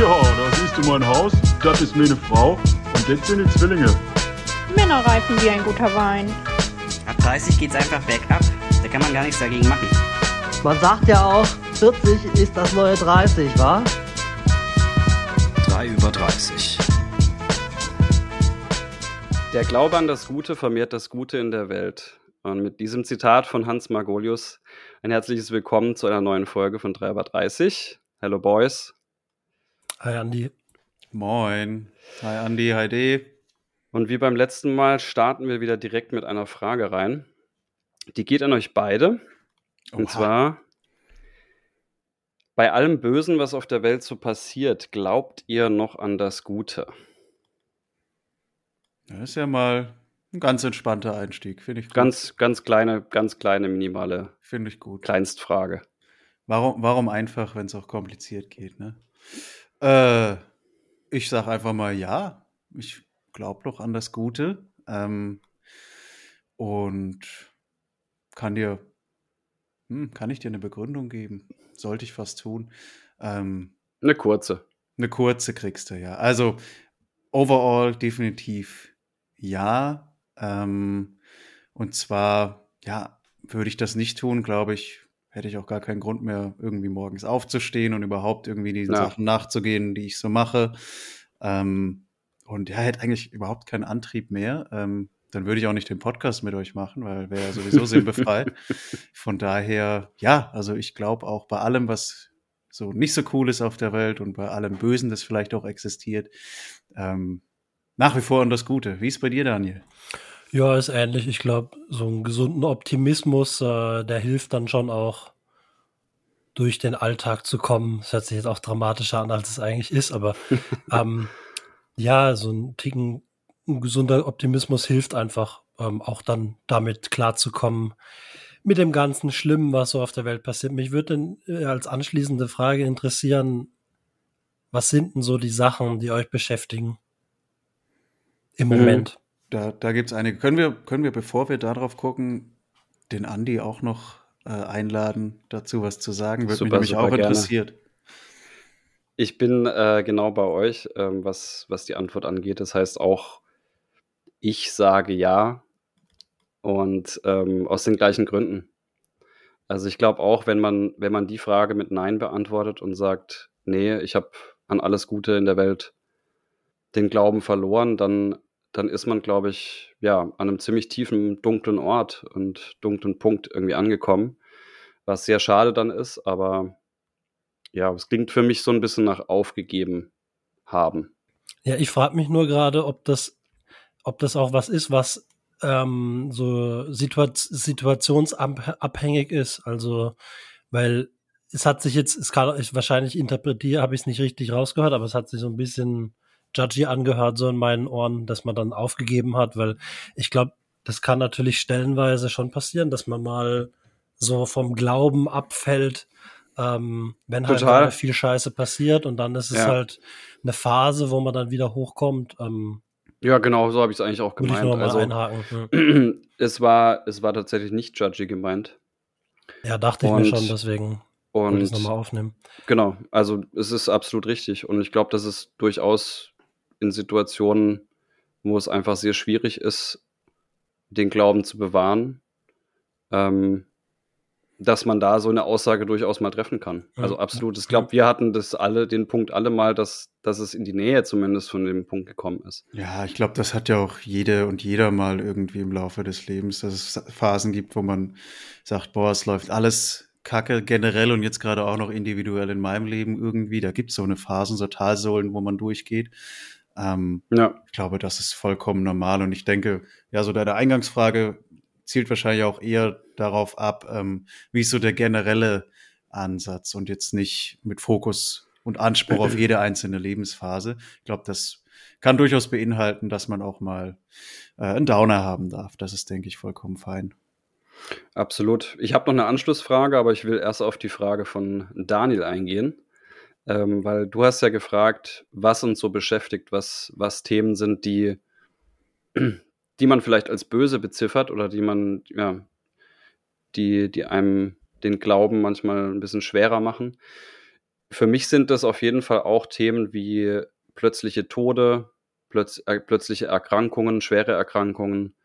Ja, da siehst du mein Haus, das ist meine Frau und das sind die Zwillinge. Männer reifen wie ein guter Wein. Ab 30 geht's einfach bergab. Da kann man gar nichts dagegen machen. Man sagt ja auch, 40 ist das neue 30, wa? 3 über 30. Der Glaube an das Gute vermehrt das Gute in der Welt. Und mit diesem Zitat von Hans Margolius ein herzliches Willkommen zu einer neuen Folge von 3 über 30. Hello Boys. Hi Andi. Moin. Hi Andi, hi D. Und wie beim letzten Mal starten wir wieder direkt mit einer Frage rein. Die geht an euch beide. Und Oha. zwar, bei allem Bösen, was auf der Welt so passiert, glaubt ihr noch an das Gute? Das ist ja mal ein ganz entspannter Einstieg, finde ich gut. Ganz, ganz kleine, ganz kleine, minimale finde ich gut. Kleinstfrage. Warum, warum einfach, wenn es auch kompliziert geht, ne? Äh, ich sag einfach mal ja. Ich glaube doch an das Gute. Ähm, und kann dir, hm, kann ich dir eine Begründung geben? Sollte ich fast tun. Ähm, Eine kurze. Eine kurze kriegst du, ja. Also, overall definitiv ja. Ähm, und zwar, ja, würde ich das nicht tun, glaube ich, hätte ich auch gar keinen Grund mehr, irgendwie morgens aufzustehen und überhaupt irgendwie diesen Ja. Sachen nachzugehen, die ich so mache. Ähm, und ja, hätte eigentlich überhaupt keinen Antrieb mehr. Ähm, dann würde ich auch nicht den Podcast mit euch machen, weil wäre ja sowieso sinnbefreit. Von daher, ja, also ich glaube auch bei allem, was so nicht so cool ist auf der Welt und bei allem Bösen, das vielleicht auch existiert, ähm, nach wie vor an das Gute. Wie ist bei dir, Daniel? Ja, ist ähnlich. Ich glaube, so einen gesunden Optimismus, äh, der hilft dann schon auch durch den Alltag zu kommen. Das hört sich jetzt auch dramatischer an, als es eigentlich ist, aber ähm, ja, so ein Ticken ein gesunder Optimismus hilft einfach, ähm, auch dann damit klarzukommen mit dem ganzen Schlimmen, was so auf der Welt passiert. Mich würde äh, als anschließende Frage interessieren, was sind denn so die Sachen, die euch beschäftigen im Mhm. Moment? Da, da gibt es einige. Können wir, können wir, bevor wir darauf gucken, den Andi auch noch äh, einladen, dazu was zu sagen? Würde mich Super, nämlich super auch gerne. interessiert. Ich bin äh, genau bei euch, ähm, was, was die Antwort angeht. Das heißt auch, ich sage ja und ähm, aus den gleichen Gründen. Also ich glaube auch, wenn man, wenn man die Frage mit Nein beantwortet und sagt, nee, ich habe an alles Gute in der Welt den Glauben verloren, dann, dann ist man, glaube ich, ja, an einem ziemlich tiefen, dunklen Ort und dunklen Punkt irgendwie angekommen, was sehr schade dann ist, aber ja, es klingt für mich so ein bisschen nach aufgegeben haben. Ja, ich frage mich nur gerade, ob das, ob das auch was ist, was ähm, so situa situationsabhängig ist. Also, weil es hat sich jetzt, es kann ich wahrscheinlich interpretiere, habe ich es nicht richtig rausgehört, aber es hat sich so ein bisschen judgy angehört, so in meinen Ohren, dass man dann aufgegeben hat, weil ich glaube, das kann natürlich stellenweise schon passieren, dass man mal so vom Glauben abfällt, ähm, wenn halt Total. gerade viel Scheiße passiert und dann ist es Ja. halt eine Phase, wo man dann wieder hochkommt. Ähm, Ja, genau, so habe ich es eigentlich auch ich gemeint. mal Also, einhaken. Es, war, es war tatsächlich nicht judgy gemeint. Ja, dachte ich mir Und- schon, deswegen wollte ich es Und nochmal aufnehmen. genau, also es ist absolut richtig. Und ich glaube, dass es durchaus in Situationen, wo es einfach sehr schwierig ist, den Glauben zu bewahren, ähm, dass man da so eine Aussage durchaus mal treffen kann. Also absolut. Ich glaube, wir hatten das alle, den Punkt alle mal, dass, dass es in die Nähe zumindest von dem Punkt gekommen ist. Ja, ich glaube, das hat ja auch jede und jeder mal irgendwie im Laufe des Lebens, dass es Phasen gibt, wo man sagt, boah, es läuft alles kacke generell und jetzt gerade auch noch individuell in meinem Leben irgendwie. Da gibt es so eine Phasen, so Talsohlen, wo man durchgeht. Ähm, Ja, ich glaube, das ist vollkommen normal und ich denke, ja, so deine Eingangsfrage zielt wahrscheinlich auch eher darauf ab, ähm, wie ist so der generelle Ansatz und jetzt nicht mit Fokus und Anspruch auf jede einzelne Lebensphase. Ich glaube, das kann durchaus beinhalten, dass man auch mal äh, einen Downer haben darf. Das ist, denke ich, vollkommen fein. absolut. Ich habe noch eine Anschlussfrage, aber ich will erst auf die Frage von Daniel eingehen. Ähm, weil du hast ja gefragt, was uns so beschäftigt, was, was Themen sind, die, die man vielleicht als böse beziffert oder die man, ja, die, die einem den Glauben manchmal ein bisschen schwerer machen. für mich sind das auf jeden Fall auch Themen wie plötzliche Tode, plötz äh, plötzliche Erkrankungen, schwere Erkrankungen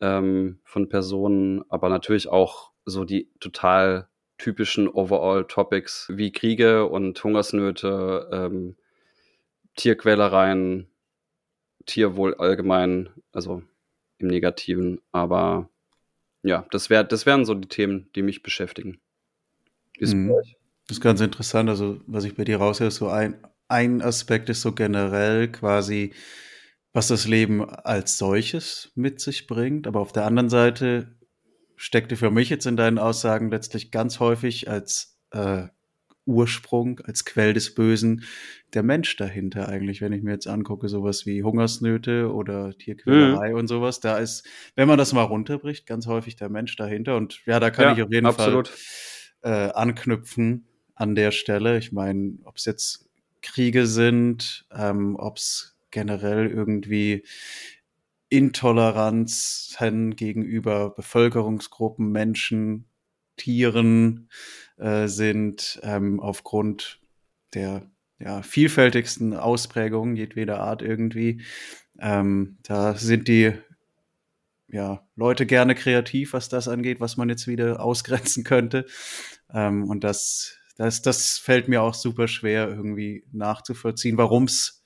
ähm, von Personen, aber natürlich auch so die total typischen Overall-Topics wie Kriege und Hungersnöte, ähm, Tierquälereien, Tierwohl allgemein, also im Negativen. Aber ja, das, wär, das wären so die Themen, die mich beschäftigen. Ist Mhm. Das ist ganz interessant. Also, was ich bei dir raushöre, ist so ein, ein Aspekt ist so generell quasi, was das Leben als solches mit sich bringt. Aber auf der anderen Seite steckte für mich jetzt in deinen Aussagen letztlich ganz häufig als äh, Ursprung, als Quell des Bösen der Mensch dahinter eigentlich, wenn ich mir jetzt angucke, sowas wie Hungersnöte oder Tierquälerei und sowas. Da ist, wenn man das mal runterbricht, ganz häufig der Mensch dahinter. Und ja, da kann Ja, ich auf jeden absolut. Fall äh, anknüpfen an der Stelle. Ich meine, ob es jetzt Kriege sind, ähm, ob es generell irgendwie Intoleranzen gegenüber Bevölkerungsgruppen, Menschen, Tieren äh, sind, ähm, aufgrund der ja, vielfältigsten Ausprägungen jedweder Art irgendwie. Ähm, da sind die ja, Leute gerne kreativ, was das angeht, was man jetzt wieder ausgrenzen könnte. Ähm, und das, das, das fällt mir auch super schwer, irgendwie nachzuvollziehen, warum es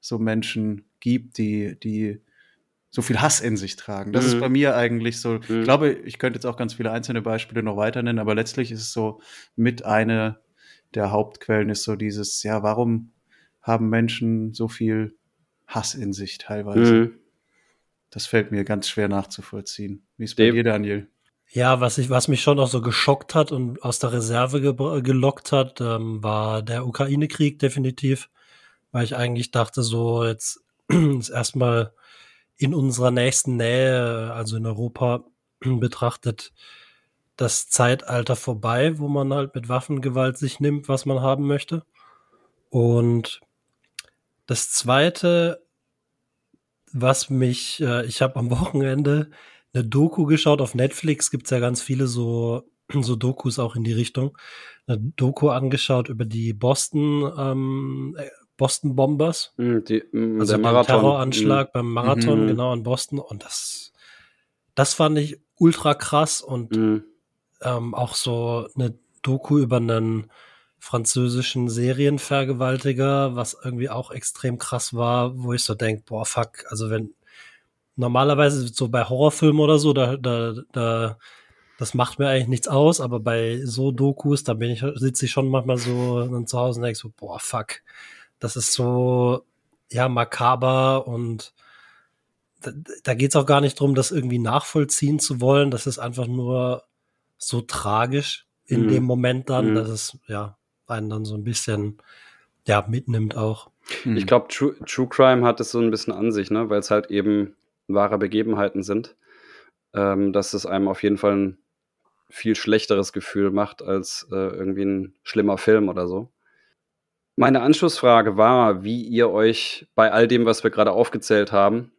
so Menschen gibt, die, die so viel Hass in sich tragen. Das Mhm. ist bei mir eigentlich so, Mhm. ich glaube, ich könnte jetzt auch ganz viele einzelne Beispiele noch weiter nennen, aber letztlich ist es so mit eine der Hauptquellen ist so dieses, ja, warum haben Menschen so viel Hass in sich teilweise? Mhm. Das fällt mir ganz schwer nachzuvollziehen. Wie ist bei Dem- dir, Daniel? Ja, was ich, was mich schon auch so geschockt hat und aus der Reserve gebr- gelockt hat, ähm, war der Ukraine-Krieg definitiv, weil ich eigentlich dachte, so jetzt ist erstmal in unserer nächsten Nähe, also in Europa betrachtet, das Zeitalter vorbei, wo man halt mit Waffengewalt sich nimmt, was man haben möchte. Und das zweite, was mich, äh, ich habe am Wochenende eine Doku geschaut auf Netflix, gibt's ja ganz viele so, so Dokus auch in die Richtung. Eine Doku angeschaut über die Boston, ähm, äh, Boston Bombers. Mhm, Die, mhm, Also der Marathon. Terroranschlag beim Marathon, Mhm. genau in Boston. Und das, das fand ich ultra krass und Mhm. ähm, auch so eine Doku über einen französischen Serienvergewaltiger, was irgendwie auch extrem krass war, wo ich so denk, boah, fuck, also wenn normalerweise so bei Horrorfilmen oder so, da, da, da, das macht mir eigentlich nichts aus, aber bei so Dokus, da bin ich, sitze ich schon manchmal so zu Hause und denk so, boah, fuck, das ist so, ja, makaber und da, da geht's auch gar nicht drum, das irgendwie nachvollziehen zu wollen. Das ist einfach nur so tragisch in Mhm. dem Moment dann, Mhm. dass es ja einen dann so ein bisschen ja mitnimmt auch. Ich glaube, True, True Crime hat es so ein bisschen an sich, ne? weil es halt eben wahre Begebenheiten sind, ähm, dass es einem auf jeden Fall ein viel schlechteres Gefühl macht als äh, irgendwie ein schlimmer Film oder so. Meine Anschlussfrage war, wie ihr euch bei all dem, was wir gerade aufgezählt haben,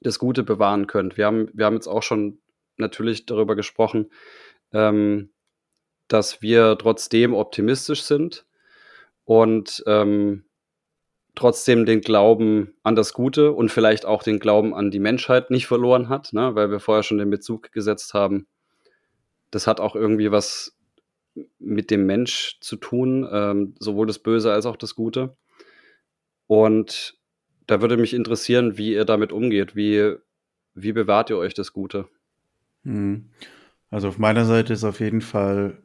das Gute bewahren könnt. Wir haben, wir haben jetzt auch schon natürlich darüber gesprochen, ähm, dass wir trotzdem optimistisch sind und ähm, trotzdem den Glauben an das Gute und vielleicht auch den Glauben an die Menschheit nicht verloren hat, ne? weil wir vorher schon den Bezug gesetzt haben. Das hat auch irgendwie was mit dem Mensch zu tun, ähm, sowohl das Böse als auch das Gute. Und da würde mich interessieren, wie ihr damit umgeht. Wie, wie bewahrt ihr euch das Gute? Hm. Also auf meiner Seite ist auf jeden Fall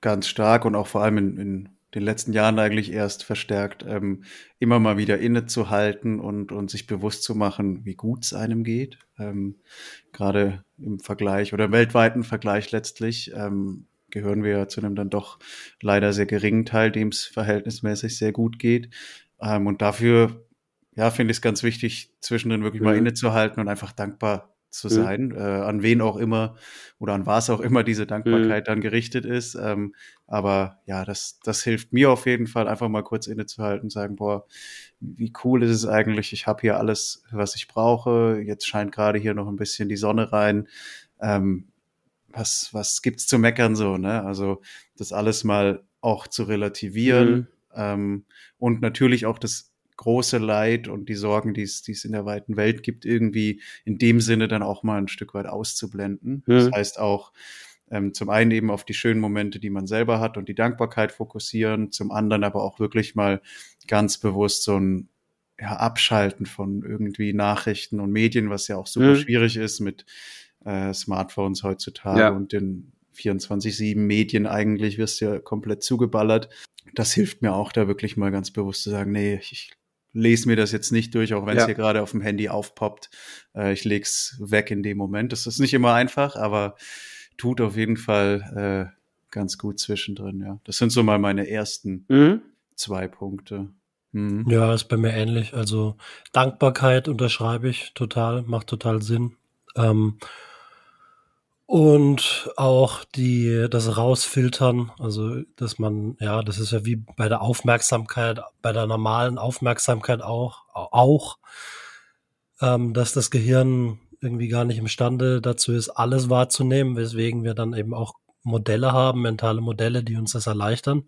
ganz stark und auch vor allem in, in den letzten Jahren eigentlich erst verstärkt, ähm, immer mal wieder innezuhalten und, und sich bewusst zu machen, wie gut es einem geht. Ähm, Gerade im Vergleich oder im weltweiten Vergleich letztlich ähm, gehören wir ja zu einem dann doch leider sehr geringen Teil, dem es verhältnismäßig sehr gut geht. Ähm, und dafür, ja, finde ich es ganz wichtig, zwischendrin wirklich mal Mhm. innezuhalten und einfach dankbar zu Mhm. sein, äh, an wen auch immer oder an was auch immer diese Dankbarkeit dann gerichtet ist. Ähm, aber ja, das, das hilft mir auf jeden Fall, einfach mal kurz innezuhalten und sagen, boah, wie cool ist es eigentlich, ich habe hier alles, was ich brauche. Jetzt scheint gerade hier noch ein bisschen die Sonne rein. Ähm, was, was gibt's zu meckern so, ne? Also das alles mal auch zu relativieren Mhm. ähm, und natürlich auch das große Leid und die Sorgen, die es, in der weiten Welt gibt, irgendwie in dem Sinne dann auch mal ein Stück weit auszublenden. Das Mhm. heißt auch, ähm, zum einen eben auf die schönen Momente, die man selber hat und die Dankbarkeit fokussieren, zum anderen aber auch wirklich mal ganz bewusst so ein ja, Abschalten von irgendwie Nachrichten und Medien, was ja auch super Mhm. schwierig ist mit äh, Smartphones heutzutage Ja. und den 24-7 Medien eigentlich wirst du ja komplett zugeballert. Das hilft mir auch, da wirklich mal ganz bewusst zu sagen, nee, ich lese mir das jetzt nicht durch, auch wenn es Ja. hier gerade auf dem Handy aufpoppt. Äh, ich leg's weg in dem Moment. Das ist nicht immer einfach, aber tut auf jeden Fall äh, ganz gut zwischendrin, ja. Das sind so mal meine ersten Mhm. zwei Punkte. Mhm. Ja, ist bei mir ähnlich. Also Dankbarkeit unterschreibe ich total, macht total Sinn. Ähm, und auch die, das Rausfiltern, also dass man, ja, das ist ja wie bei der Aufmerksamkeit, bei der normalen Aufmerksamkeit auch, auch, ähm, dass das Gehirn irgendwie gar nicht imstande dazu ist, alles wahrzunehmen, weswegen wir dann eben auch Modelle haben, mentale Modelle, die uns das erleichtern.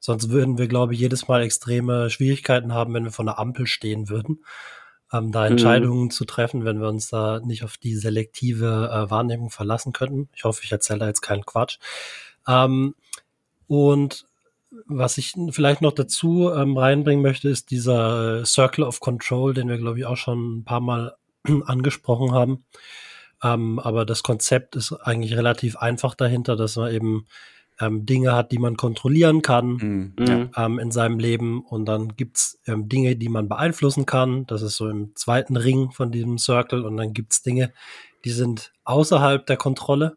Sonst würden wir, glaube ich, jedes Mal extreme Schwierigkeiten haben, wenn wir vor einer Ampel stehen würden, ähm, da Mhm. Entscheidungen zu treffen, wenn wir uns da nicht auf die selektive äh, Wahrnehmung verlassen könnten. Ich hoffe, ich erzähle da jetzt keinen Quatsch. Ähm, und was ich vielleicht noch dazu ähm, reinbringen möchte, ist dieser äh, Circle of Control, den wir, glaube ich, auch schon ein paar Mal angesprochen haben. Ähm, aber das Konzept ist eigentlich relativ einfach dahinter, dass man eben ähm, Dinge hat, die man kontrollieren kann Mhm. Mhm. Ähm, in seinem Leben. Und dann gibt's ähm, Dinge, die man beeinflussen kann. Das ist so im zweiten Ring von diesem Circle. Und dann gibt's Dinge, die sind außerhalb der Kontrolle.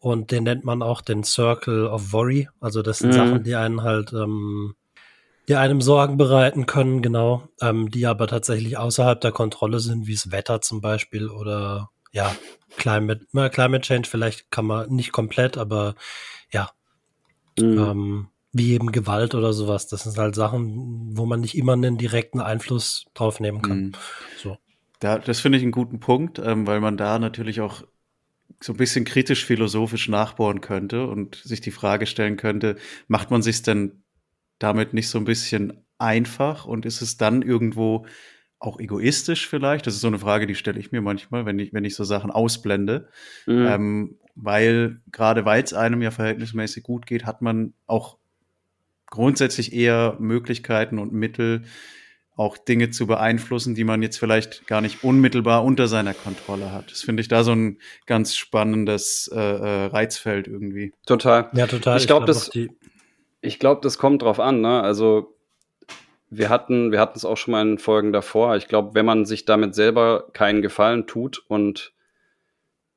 Und den nennt man auch den Circle of Worry. Also das sind Mhm. Sachen, die einen halt, ähm, die einem Sorgen bereiten können, genau, ähm, die aber tatsächlich außerhalb der Kontrolle sind, wie das Wetter zum Beispiel oder ja, Climate, na, Climate Change vielleicht kann man nicht komplett, aber ja, Mhm. ähm, wie eben Gewalt oder sowas. Das sind halt Sachen, wo man nicht immer einen direkten Einfluss drauf nehmen kann. Mhm. So. Da, das finde ich einen guten Punkt, ähm, weil man da natürlich auch so ein bisschen kritisch philosophisch nachbohren könnte und sich die Frage stellen könnte, macht man sich denn damit nicht so ein bisschen einfach und ist es dann irgendwo auch egoistisch vielleicht? Das ist so eine Frage, die stelle ich mir manchmal, wenn ich, wenn ich so Sachen ausblende. Mhm. Ähm, weil gerade weil es einem ja verhältnismäßig gut geht, hat man auch grundsätzlich eher Möglichkeiten und Mittel, auch Dinge zu beeinflussen, die man jetzt vielleicht gar nicht unmittelbar unter seiner Kontrolle hat. Das finde ich da so ein ganz spannendes äh, äh, Reizfeld irgendwie. Total. Ja, total. Ich glaub, glaub das- Ich glaube, das kommt drauf an. Ne? Also wir hatten, wir hatten es auch schon mal in Folgen davor. Ich glaube, wenn man sich damit selber keinen Gefallen tut und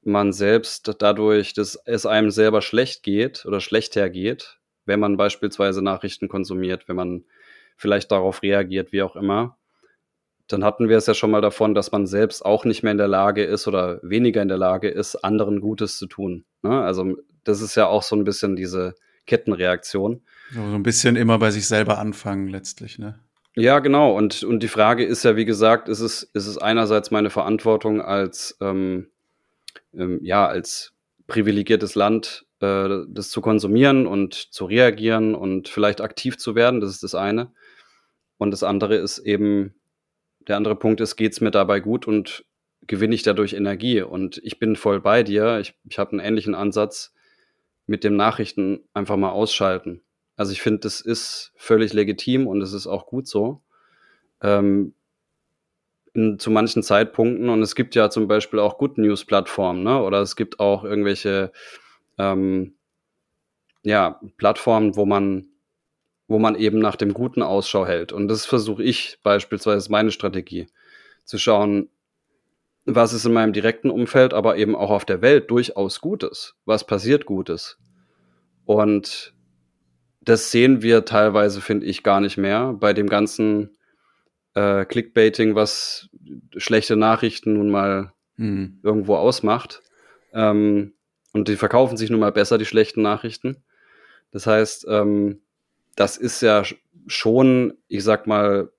man selbst dadurch, dass es einem selber schlecht geht oder schlecht hergeht, wenn man beispielsweise Nachrichten konsumiert, wenn man vielleicht darauf reagiert, wie auch immer, dann hatten wir es ja schon mal davon, dass man selbst auch nicht mehr in der Lage ist oder weniger in der Lage ist, anderen Gutes zu tun. Ne? Also das ist ja auch so ein bisschen diese Kettenreaktion. So so ein bisschen immer bei sich selber anfangen letztlich, ne? Ja, genau. Und, und die Frage ist ja, wie gesagt, ist es, ist es einerseits meine Verantwortung als, ähm, ähm, ja, als privilegiertes Land, äh, das zu konsumieren und zu reagieren und vielleicht aktiv zu werden. Das ist das eine. Und das andere ist eben, der andere Punkt ist, geht's mir dabei gut und gewinne ich dadurch Energie? Und ich bin voll bei dir. Ich, ich habe einen ähnlichen Ansatz mit dem Nachrichten einfach mal ausschalten. Also ich finde, das ist völlig legitim und es ist auch gut so. Ähm, in, zu manchen Zeitpunkten und es gibt ja zum Beispiel auch Good News Plattformen, ne? Oder es gibt auch irgendwelche ähm, ja, Plattformen, wo man, wo man eben nach dem Guten Ausschau hält. Und das versuche ich beispielsweise meine Strategie, zu schauen, was ist in meinem direkten Umfeld, aber eben auch auf der Welt durchaus Gutes. Was passiert Gutes? Und das sehen wir teilweise, finde ich, gar nicht mehr bei dem ganzen äh, Clickbaiting, was schlechte Nachrichten nun mal Mhm. irgendwo ausmacht. Ähm, und die verkaufen sich nun mal besser, die schlechten Nachrichten. Das heißt, ähm, das ist ja sch- schon, ich sag mal,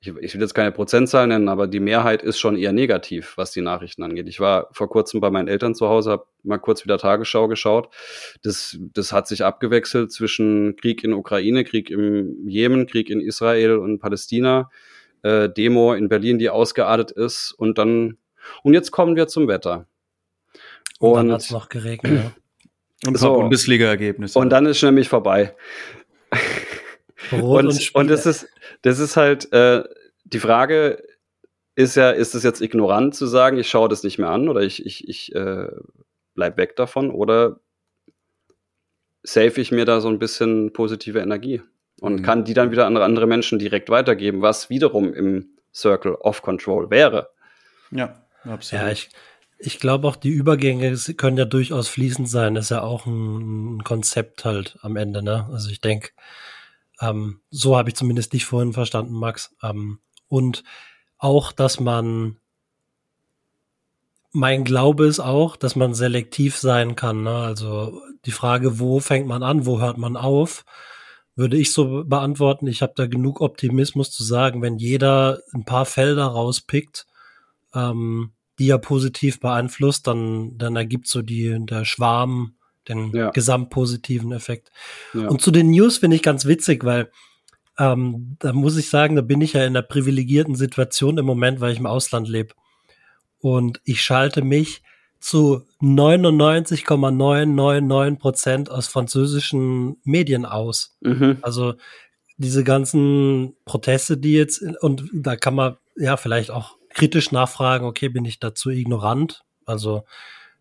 ich, ich will jetzt keine Prozentzahl nennen, aber die Mehrheit ist schon eher negativ, was die Nachrichten angeht. Ich war vor kurzem bei meinen Eltern zu Hause, habe mal kurz wieder Tagesschau geschaut. Das, das hat sich abgewechselt zwischen Krieg in Ukraine, Krieg im Jemen, Krieg in Israel und Palästina, äh, Demo in Berlin, die ausgeartet ist und dann und jetzt kommen wir zum Wetter. Und, und dann hat es noch geregnet. Ja. Und so, Bundesliga-Ergebnisse. Und dann ist nämlich vorbei. Rot und, und, und das ist, das ist halt, äh, die Frage ist ja, ist es jetzt ignorant zu sagen, ich schaue das nicht mehr an oder ich, ich, ich äh, bleib weg davon oder save ich mir da so ein bisschen positive Energie und mhm. kann die dann wieder an andere Menschen direkt weitergeben, was wiederum im Circle of Control wäre. Ja, absolut. Ja, ich, ich glaube auch, die Übergänge können ja durchaus fließend sein. Das ist ja auch ein Konzept halt am Ende, ne? Also ich denke, ähm, so habe ich zumindest dich vorhin verstanden, Max. Ähm, und auch, dass man mein Glaube ist auch, dass man selektiv sein kann. Ne? Also die Frage, wo fängt man an, wo hört man auf, würde ich so beantworten. Ich habe da genug Optimismus zu sagen, wenn jeder ein paar Felder rauspickt, ähm, die er positiv beeinflusst, dann, dann ergibt so die, der Schwarm den ja. gesamtpositiven Effekt. Ja. Und zu den News finde ich ganz witzig, weil ähm, da muss ich sagen, da bin ich ja in einer privilegierten Situation im Moment, weil ich im Ausland lebe. Und ich schalte mich zu 99,999 Prozent aus französischen Medien aus. Mhm. Also diese ganzen Proteste, die jetzt, und da kann man ja vielleicht auch kritisch nachfragen, okay, bin ich dazu ignorant? Also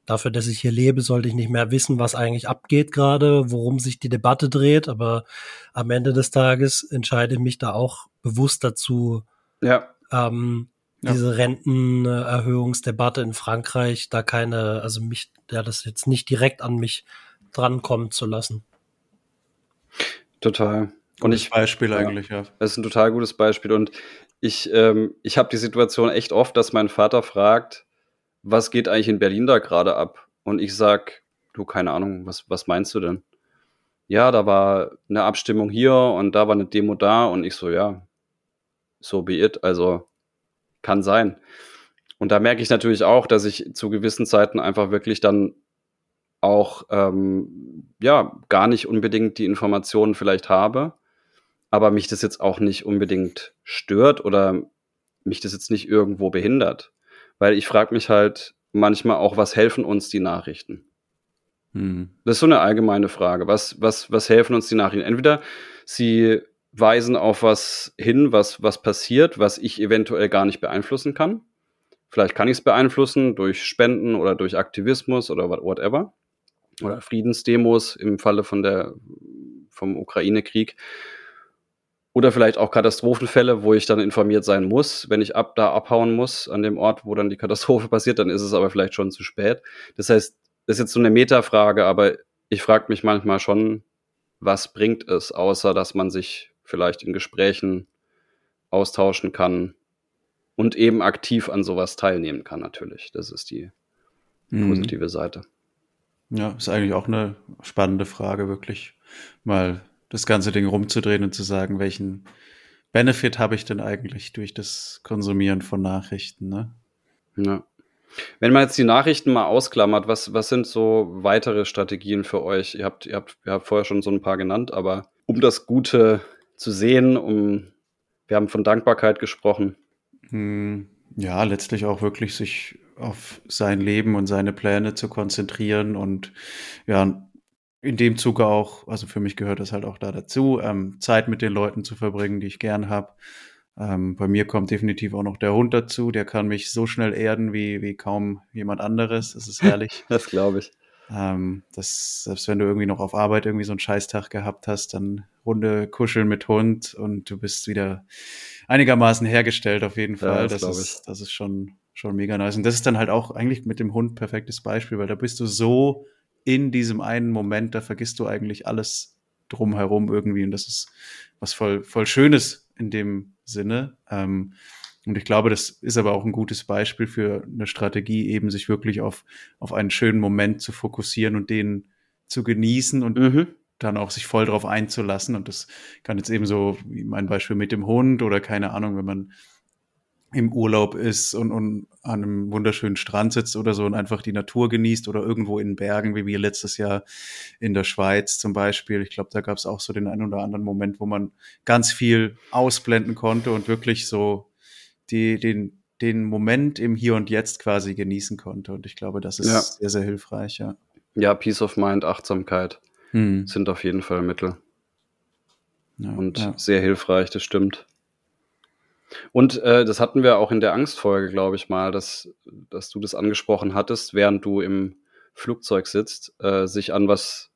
dafür, dass ich hier lebe, sollte ich nicht mehr wissen, was eigentlich abgeht gerade, worum sich die Debatte dreht. Aber am Ende des Tages entscheide ich mich da auch bewusst dazu, ja. ähm, ja. diese Rentenerhöhungsdebatte in Frankreich, da keine, also mich, ja, das jetzt nicht direkt an mich drankommen zu lassen. Total. Und ich Beispiel ja, eigentlich, ja. Das ist ein total gutes Beispiel. Und ich, ähm, ich habe die Situation echt oft, dass mein Vater fragt, was geht eigentlich in Berlin da gerade ab? Und ich sag, du, keine Ahnung, was, was meinst du denn? Ja, da war eine Abstimmung hier und da war eine Demo da und ich so, ja, so be it, also kann sein. Und da merke ich natürlich auch, dass ich zu gewissen Zeiten einfach wirklich dann auch ähm, ja gar nicht unbedingt die Informationen vielleicht habe aber mich das jetzt auch nicht unbedingt stört oder mich das jetzt nicht irgendwo behindert. Weil ich frage mich halt manchmal auch, was helfen uns die Nachrichten? Hm. Das ist so eine allgemeine Frage. Was, was, was helfen uns die Nachrichten? Entweder sie weisen auf was hin, was, was passiert, was ich eventuell gar nicht beeinflussen kann. Vielleicht kann ich es beeinflussen durch Spenden oder durch Aktivismus oder whatever. Oder Friedensdemos im Falle von der, vom Ukraine-Krieg. Oder vielleicht auch Katastrophenfälle, wo ich dann informiert sein muss. Wenn ich ab da abhauen muss, an dem Ort, wo dann die Katastrophe passiert, dann ist es aber vielleicht schon zu spät. Das heißt, das ist jetzt so eine Metafrage, aber ich frage mich manchmal schon, was bringt es, außer dass man sich vielleicht in Gesprächen austauschen kann und eben aktiv an sowas teilnehmen kann, natürlich. Das ist die mhm. positive Seite. Ja, ist eigentlich auch eine spannende Frage, wirklich mal das ganze Ding rumzudrehen und zu sagen, welchen Benefit habe ich denn eigentlich durch das Konsumieren von Nachrichten, ne? Ja. Wenn man jetzt die Nachrichten mal ausklammert, was, was sind so weitere Strategien für euch? Ihr habt, ihr habt, ihr habt vorher schon so ein paar genannt, aber um das Gute zu sehen, um, wir haben von Dankbarkeit gesprochen. Hm, ja, letztlich auch wirklich sich auf sein Leben und seine Pläne zu konzentrieren und ja, in dem Zuge auch, also für mich gehört das halt auch da dazu, ähm, Zeit mit den Leuten zu verbringen, die ich gern habe. Ähm, bei mir kommt definitiv auch noch der Hund dazu, der kann mich so schnell erden wie, wie kaum jemand anderes. Das ist herrlich. das glaube ich. Ähm, das, selbst wenn du irgendwie noch auf Arbeit irgendwie so einen Scheißtag gehabt hast, dann Runde kuscheln mit Hund und du bist wieder einigermaßen hergestellt auf jeden Fall. Ja, das, das ist, das ist schon, schon mega nice. Und das ist dann halt auch eigentlich mit dem Hund perfektes Beispiel, weil da bist du so in diesem einen Moment, da vergisst du eigentlich alles drumherum irgendwie. Und das ist was voll, voll Schönes in dem Sinne. Ähm, und ich glaube, das ist aber auch ein gutes Beispiel für eine Strategie, eben sich wirklich auf, auf einen schönen Moment zu fokussieren und den zu genießen und mhm. Dann auch sich voll drauf einzulassen. Und das kann jetzt eben so, wie mein Beispiel mit dem Hund oder keine Ahnung, wenn man im Urlaub ist und, und an einem wunderschönen Strand sitzt oder so und einfach die Natur genießt oder irgendwo in Bergen, wie wir letztes Jahr in der Schweiz zum Beispiel. Ich glaube, da gab es auch so den einen oder anderen Moment, wo man ganz viel ausblenden konnte und wirklich so die, den, den Moment im Hier und Jetzt quasi genießen konnte. Und ich glaube, das ist Ja. sehr, sehr hilfreich, ja. Ja, Peace of Mind, Achtsamkeit Hm. sind auf jeden Fall Mittel. ja Und ja. sehr hilfreich, das stimmt. Und äh, das hatten wir auch in der Angstfolge, glaube ich mal, dass, dass du das angesprochen hattest, während du im Flugzeug sitzt, äh, sich an was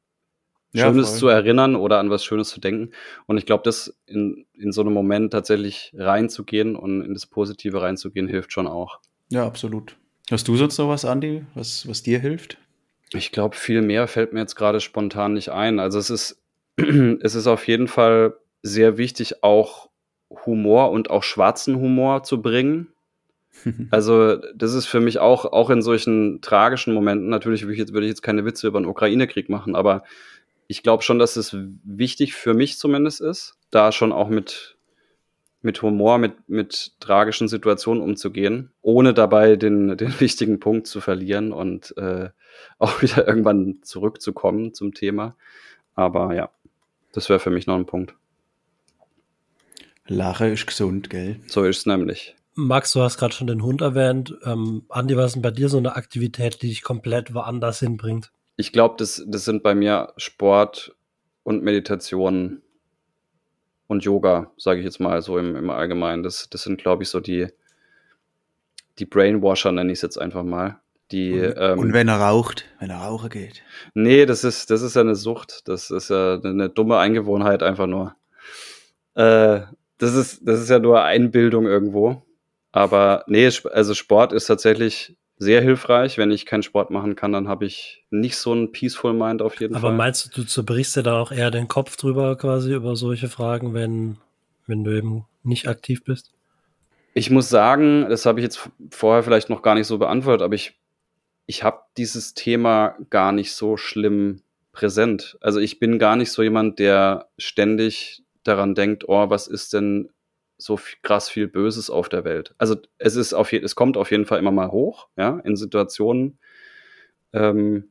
Ja, Schönes voll. zu erinnern oder an was Schönes zu denken. Und ich glaube, das in, in so einem Moment tatsächlich reinzugehen und in das Positive reinzugehen, hilft schon auch. Ja, absolut. Hast du sonst noch was, Andi, was, was dir hilft? Ich glaube, viel mehr fällt mir jetzt gerade spontan nicht ein. Also es ist, es ist auf jeden Fall sehr wichtig, auch Humor und auch schwarzen Humor zu bringen. Also das ist für mich auch, auch in solchen tragischen Momenten, natürlich würde ich jetzt, würde ich jetzt keine Witze über den Ukraine-Krieg machen, aber ich glaube schon, dass es wichtig für mich zumindest ist, da schon auch mit, mit Humor, mit, mit tragischen Situationen umzugehen, ohne dabei den, den wichtigen Punkt zu verlieren und äh, auch wieder irgendwann zurückzukommen zum Thema. Aber ja, das wäre für mich noch ein Punkt. Lache ist gesund, gell? So ist es nämlich. Max, du hast gerade schon den Hund erwähnt. Ähm, Andi, was ist denn bei dir so eine Aktivität, die dich komplett woanders hinbringt? Ich glaube, das, das sind bei mir Sport und Meditation und Yoga, sage ich jetzt mal so im, im Allgemeinen. Das, das sind, glaube ich, so die, die Brainwasher, nenne ich es jetzt einfach mal. Die, ähm, Und wenn er raucht, wenn er rauchen geht. Nee, das ist, das ist ja eine Sucht. Das ist ja eine dumme Eingewohnheit einfach nur. Äh, das ist, das ist ja nur Einbildung irgendwo. Aber nee, also Sport ist tatsächlich sehr hilfreich. Wenn ich keinen Sport machen kann, dann habe ich nicht so einen peaceful Mind auf jeden Aber Fall. meinst du, du zerbrichst dir dann auch eher den Kopf drüber quasi über solche Fragen, wenn, wenn du eben nicht aktiv bist? Ich muss sagen, das habe ich jetzt vorher vielleicht noch gar nicht so beantwortet, aber ich, ich habe dieses Thema gar nicht so schlimm präsent. Also ich bin gar nicht so jemand, der ständig daran denkt, oh, was ist denn so f- krass viel Böses auf der Welt. Also es ist auf je, es kommt auf jeden Fall immer mal hoch, ja, in Situationen, ähm,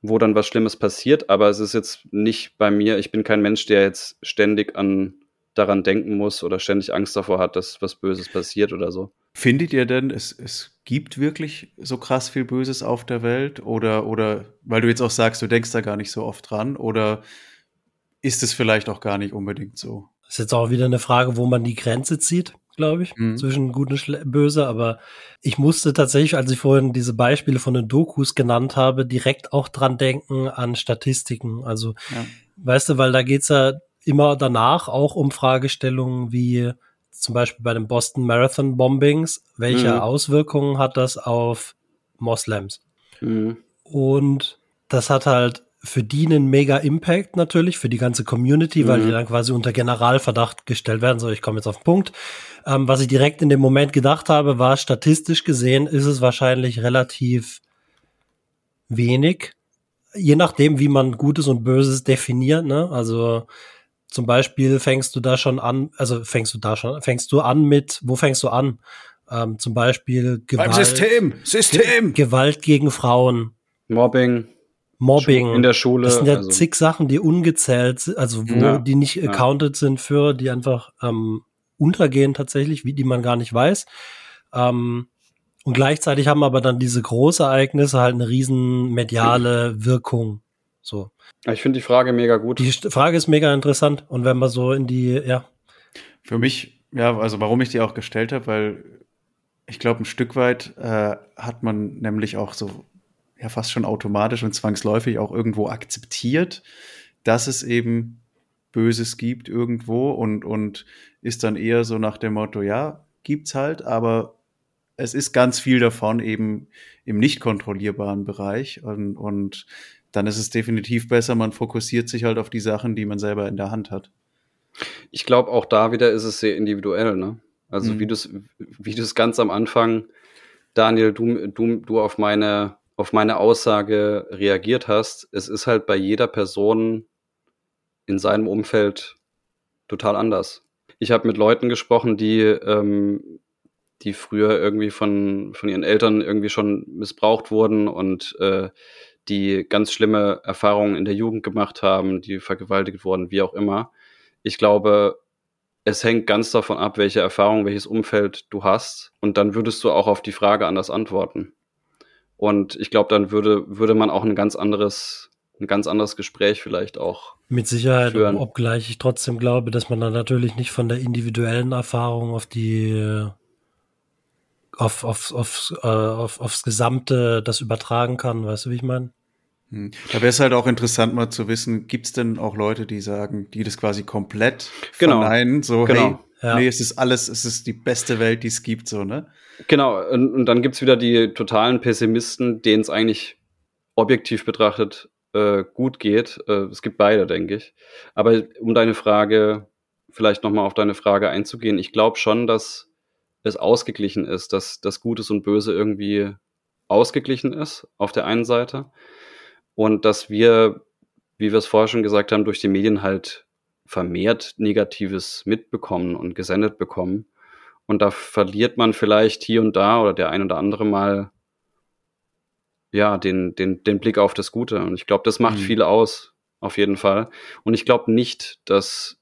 wo dann was Schlimmes passiert, aber es ist jetzt nicht bei mir, ich bin kein Mensch, der jetzt ständig an daran denken muss oder ständig Angst davor hat, dass was Böses passiert oder so. Findet ihr denn, es, es gibt wirklich so krass viel Böses auf der Welt? Oder, oder, weil du jetzt auch sagst, du denkst da gar nicht so oft dran, oder ist es vielleicht auch gar nicht unbedingt so? Das ist jetzt auch wieder eine Frage, wo man die Grenze zieht, glaube ich, Mhm. zwischen gut und schle- böse. Aber ich musste tatsächlich, als ich vorhin diese Beispiele von den Dokus genannt habe, direkt auch dran denken an Statistiken. Also, Ja. weißt du, weil da geht's ja immer danach auch um Fragestellungen wie zum Beispiel bei den Boston Marathon Bombings. Welche Mhm. Auswirkungen hat das auf Moslems? Mhm. Und das hat halt für die einen mega Impact natürlich, für die ganze Community, weil Mhm. die dann quasi unter Generalverdacht gestellt werden. So, ich komme jetzt auf den Punkt. Ähm, was ich direkt in dem Moment gedacht habe, war statistisch gesehen ist es wahrscheinlich relativ wenig. Je nachdem, wie man Gutes und Böses definiert, ne? Also zum Beispiel fängst du da schon an, also fängst du da schon, fängst du an mit, wo fängst du an? Ähm, zum Beispiel Gewalt, Beim System! System! Gewalt gegen Frauen, Mobbing Mobbing. in der Schule. Das sind ja also, zig Sachen, die ungezählt sind, also wo Ja, die nicht ja. accounted sind für, die einfach ähm, untergehen tatsächlich, wie die man gar nicht weiß. Ähm, und gleichzeitig haben aber dann diese Großereignisse halt eine riesen mediale Wirkung. So. ich finde die Frage mega gut. Die Frage ist mega interessant. Und wenn man so in die, ja, Für mich, ja, also warum ich die auch gestellt habe, weil ich glaube, ein Stück weit äh, hat man nämlich auch so ja fast schon automatisch und zwangsläufig auch irgendwo akzeptiert, dass es eben Böses gibt irgendwo und, und ist dann eher so nach dem Motto, ja, gibt's halt, aber es ist ganz viel davon eben im nicht kontrollierbaren Bereich und, und dann ist es definitiv besser, man fokussiert sich halt auf die Sachen, die man selber in der Hand hat. Ich glaube, auch da wieder ist es sehr individuell, ne? Also Mhm. wie du es wie du es ganz am Anfang, Daniel, du, du, du auf meine auf meine Aussage reagiert hast. Es ist halt bei jeder Person in seinem Umfeld total anders. Ich habe mit Leuten gesprochen, die, ähm, die früher irgendwie von, von ihren Eltern irgendwie schon missbraucht wurden und äh, die ganz schlimme Erfahrungen in der Jugend gemacht haben, die vergewaltigt wurden, wie auch immer. Ich glaube, es hängt ganz davon ab, welche Erfahrung, welches Umfeld du hast. Und dann würdest du auch auf die Frage anders antworten. Und ich glaube, dann würde, würde man auch ein ganz anderes, ein ganz anderes Gespräch vielleicht auch. Mit Sicherheit, führen. obgleich ich trotzdem glaube, dass man dann natürlich nicht von der individuellen Erfahrung auf die auf, auf, auf, äh, auf, aufs Gesamte das übertragen kann, weißt du, wie ich meine? Hm. Da wäre es halt auch interessant mal zu wissen, gibt es denn auch Leute, die sagen, die das quasi komplett Genau. verneinen, so Genau. hey, Ja. nee, es ist alles, es ist die beste Welt, die es gibt, so, ne? Genau, und, und dann gibt's wieder die totalen Pessimisten, denen es eigentlich objektiv betrachtet äh, gut geht. Äh, es gibt beide, denke ich. Aber um deine Frage, vielleicht nochmal auf deine Frage einzugehen, ich glaube schon, dass es ausgeglichen ist, dass das Gutes und Böse irgendwie ausgeglichen ist auf der einen Seite und dass wir, wie wir es vorher schon gesagt haben, durch die Medien halt vermehrt Negatives mitbekommen und gesendet bekommen. Und da verliert man vielleicht hier und da oder der ein oder andere mal ja, den, den, den Blick auf das Gute. Und ich glaube, das macht Mhm. viel aus, auf jeden Fall. Und ich glaube nicht, dass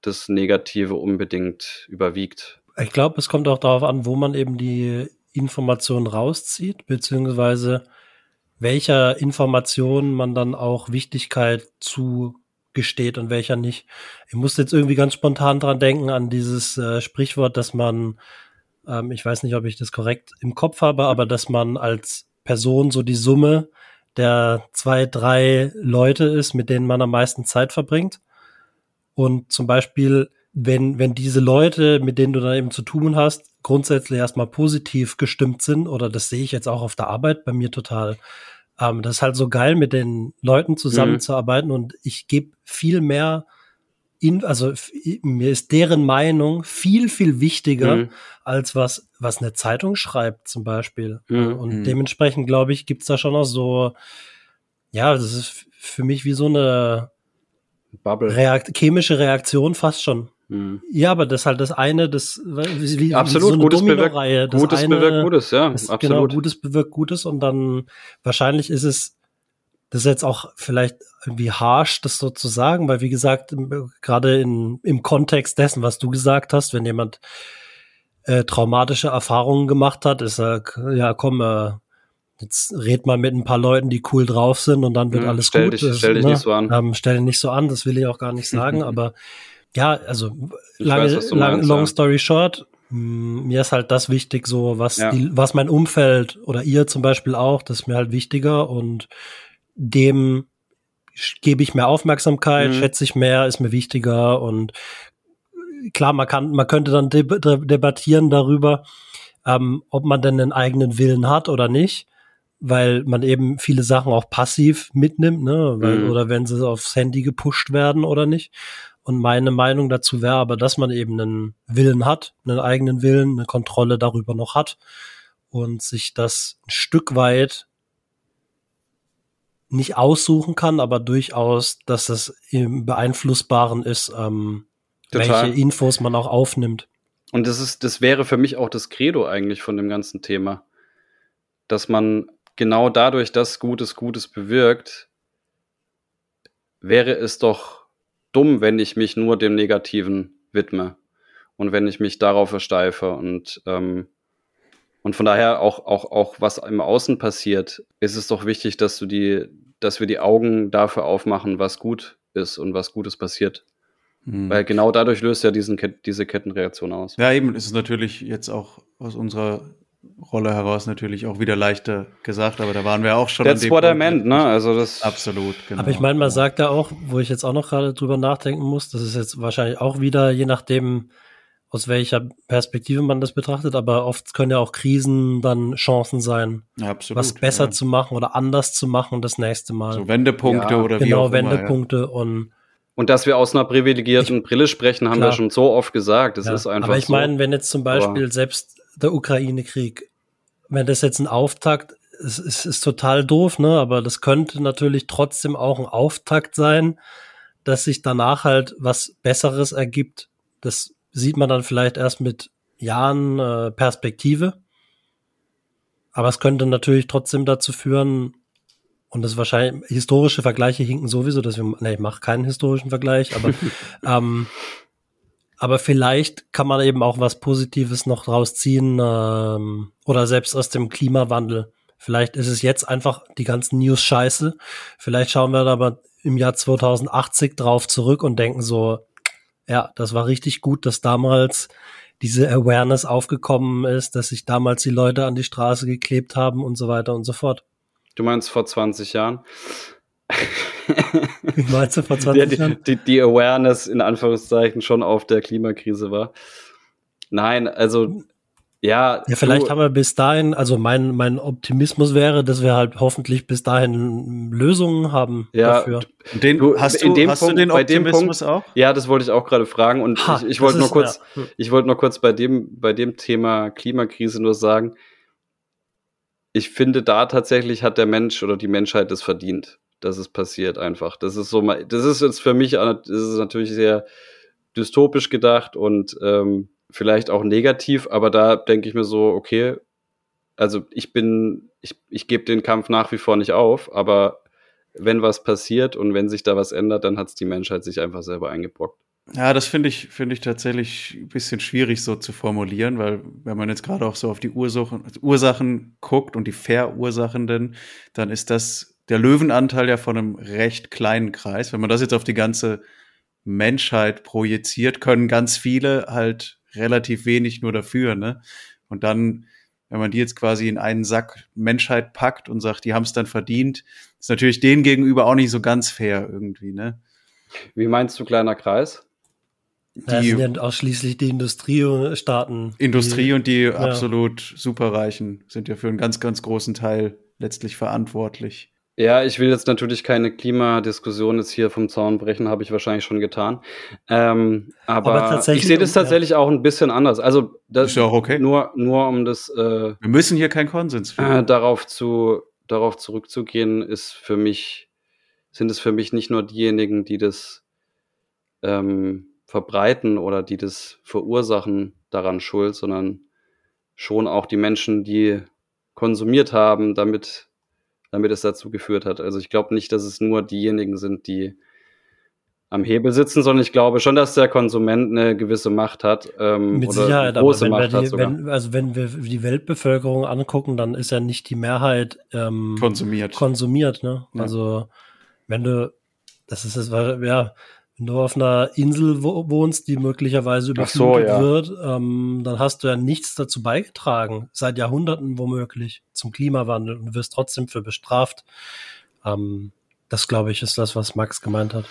das Negative unbedingt überwiegt. Ich glaube, es kommt auch darauf an, wo man eben die Informationen rauszieht, beziehungsweise welcher Information man dann auch Wichtigkeit zugesteht und welcher nicht. Ich musste jetzt irgendwie ganz spontan dran denken an dieses äh, Sprichwort, dass man, ähm, ich weiß nicht, ob ich das korrekt im Kopf habe, aber dass man als Person so die Summe der zwei, drei Leute ist, mit denen man am meisten Zeit verbringt. Und zum Beispiel, wenn, wenn diese Leute, mit denen du dann eben zu tun hast, grundsätzlich erstmal positiv gestimmt sind, oder das sehe ich jetzt auch auf der Arbeit bei mir total, ähm, das ist halt so geil, mit den Leuten zusammenzuarbeiten und ich gebe viel mehr in, also mir ist deren Meinung viel, viel wichtiger Mhm. als was, was eine Zeitung schreibt zum Beispiel. Mhm. Und Mhm. dementsprechend, glaube ich, gibt's da schon noch so, ja, das ist für mich wie so eine Bubble. Reakt chemische Reaktion fast schon. Mhm. Ja, aber das ist halt das eine, das wie, wie Absolut, so eine Gutes bewirkt, Domino-Reihe. Das Gutes eine, bewirkt Gutes, ja, das, absolut. Genau, Gutes bewirkt Gutes und dann wahrscheinlich ist es, das ist jetzt auch vielleicht irgendwie harsh, das so zu sagen, weil wie gesagt, gerade in, im Kontext dessen, was du gesagt hast, wenn jemand äh, traumatische Erfahrungen gemacht hat, ist er, ja komm, äh, jetzt red mal mit ein paar Leuten, die cool drauf sind und dann wird Mhm, alles stell gut. dich- stell dich nicht so an. Ähm, stell dich nicht so an, das will ich auch gar nicht sagen, aber ja, also lange, weiß, lang, meinst, long story short, mh, mir ist halt das wichtig, so was, Ja. die, was mein Umfeld oder ihr zum Beispiel auch, das ist mir halt wichtiger und dem gebe ich mehr Aufmerksamkeit, Mhm. schätze ich mehr, ist mir wichtiger und klar, man kann, man könnte dann deb- debattieren darüber, ähm, ob man denn einen eigenen Willen hat oder nicht, weil man eben viele Sachen auch passiv mitnimmt, ne, weil, Mhm. oder wenn sie aufs Handy gepusht werden oder nicht. Und meine Meinung dazu wäre aber, dass man eben einen Willen hat, einen eigenen Willen, eine Kontrolle darüber noch hat und sich das ein Stück weit nicht aussuchen kann, aber durchaus, dass das im Beeinflussbaren ist, ähm, Total. welche Infos man auch aufnimmt. Und das ist, das wäre für mich auch das Credo eigentlich von dem ganzen Thema. Dass man genau dadurch, dass Gutes Gutes bewirkt, wäre es doch dumm, wenn ich mich nur dem Negativen widme. Und wenn ich mich darauf versteife und, ähm, und von daher auch, auch, auch was im Außen passiert, ist es doch wichtig, dass du die, dass wir die Augen dafür aufmachen, was gut ist und was Gutes passiert. Hm. Weil genau dadurch löst ja diesen, diese Kettenreaktion aus. Ja, eben ist es natürlich jetzt auch aus unserer Rolle heraus natürlich auch wieder leichter gesagt, aber da waren wir auch schon That's an dem what I Punkt. meant, ne? Also das. Absolut, genau. Aber ich meine, man sagt ja auch, wo ich jetzt auch noch gerade drüber nachdenken muss, das ist jetzt wahrscheinlich auch wieder, je nachdem, aus welcher Perspektive man das betrachtet, aber oft können ja auch Krisen dann Chancen sein, Ja, absolut, was besser ja. zu machen oder anders zu machen das nächste Mal. So Wendepunkte Ja, oder wie genau, auch immer. Wendepunkte und Und dass wir aus einer privilegierten Brille sprechen, haben Klar. wir schon so oft gesagt. Das Ja, ist einfach aber ich so. meine, wenn jetzt zum Beispiel Aber- selbst der Ukraine-Krieg, wenn das jetzt ein Auftakt es, es ist total doof, ne? Aber das könnte natürlich trotzdem auch ein Auftakt sein, dass sich danach halt was Besseres ergibt. Das sieht man dann vielleicht erst mit Jahren äh, Perspektive. Aber es könnte natürlich trotzdem dazu führen, und das wahrscheinlich, historische Vergleiche hinken sowieso, dass wir, ne, ich mache keinen historischen Vergleich, aber, ähm, aber vielleicht kann man eben auch was Positives noch rausziehen, ähm, oder selbst aus dem Klimawandel. Vielleicht ist es jetzt einfach die ganzen News scheiße. Vielleicht schauen wir aber im Jahr 2080 drauf zurück und denken so, ja, das war richtig gut, dass damals diese Awareness aufgekommen ist, dass sich damals die Leute an die Straße geklebt haben und so weiter und so fort. Du meinst vor 20 Jahren? Meinst du vor 20 die, Jahren? Die, die Awareness in Anführungszeichen schon auf der Klimakrise war. Nein, also ja. Ja, vielleicht du, haben wir bis dahin, also mein, mein Optimismus wäre, dass wir halt hoffentlich bis dahin Lösungen haben ja, dafür. Den, Du, hast in du, dem hast Punkt- du den bei dem Optimismus Punkt- auch? Ja, das wollte ich auch gerade fragen und Ha, ich, ich wollte nur ist- kurz, ja. ich wollte nur kurz bei dem, bei dem Thema Klimakrise nur sagen, ich finde, da tatsächlich hat der Mensch oder die Menschheit es verdient, dass es passiert einfach. Das ist so, mal- das ist jetzt für mich, das ist natürlich sehr dystopisch gedacht und ähm, vielleicht auch negativ, aber da denke ich mir so, okay, also ich bin, ich, ich gebe den Kampf nach wie vor nicht auf, aber wenn was passiert und wenn sich da was ändert, dann hat es die Menschheit sich einfach selber eingebrockt. Ja, das finde ich, finde ich tatsächlich ein bisschen schwierig so zu formulieren, weil wenn man jetzt gerade auch so auf die Ursachen, Ursachen guckt und die Verursachenden, dann ist das der Löwenanteil ja von einem recht kleinen Kreis. Wenn man das jetzt auf die ganze Menschheit projiziert, können ganz viele halt relativ wenig nur dafür, ne? Und dann, wenn man die jetzt quasi in einen Sack Menschheit packt und sagt, die haben es dann verdient, ist natürlich denen gegenüber auch nicht so ganz fair irgendwie, ne? Wie meinst du kleiner Kreis? Das Die- sind ja ausschließlich die Industriestaaten. Industrie und die ja. absolut superreichen sind ja für einen ganz, ganz großen Teil letztlich verantwortlich. Ja, ich will jetzt natürlich keine Klimadiskussion jetzt hier vom Zaun brechen, habe ich wahrscheinlich schon getan. Ähm, aber Aber ich sehe das tatsächlich auch ein bisschen anders. Also das Ist ja auch okay. nur, nur um das äh, Wir müssen hier keinen Konsens äh, finden. darauf zu darauf zurückzugehen, ist für mich sind es für mich nicht nur diejenigen, die das ähm, verbreiten oder die das verursachen, daran schuld, sondern schon auch die Menschen, die konsumiert haben, damit damit es dazu geführt hat. Also ich glaube nicht, dass es nur diejenigen sind, die am Hebel sitzen, sondern ich glaube schon, dass der Konsument eine gewisse Macht hat ähm, Mit oder Sicherheit, eine aber große wenn wir, Macht hat die, wenn, also wenn wir die Weltbevölkerung angucken, dann ist ja nicht die Mehrheit ähm, Konsumiert. konsumiert, ne? Ja. Also wenn du, das ist es, ja, wenn du auf einer Insel wo, wohnst, die möglicherweise Ach so, überflutet ja. wird, ähm, dann hast du ja nichts dazu beigetragen, seit Jahrhunderten womöglich zum Klimawandel und wirst trotzdem für bestraft. Ähm, das glaube ich ist das, was Max gemeint hat.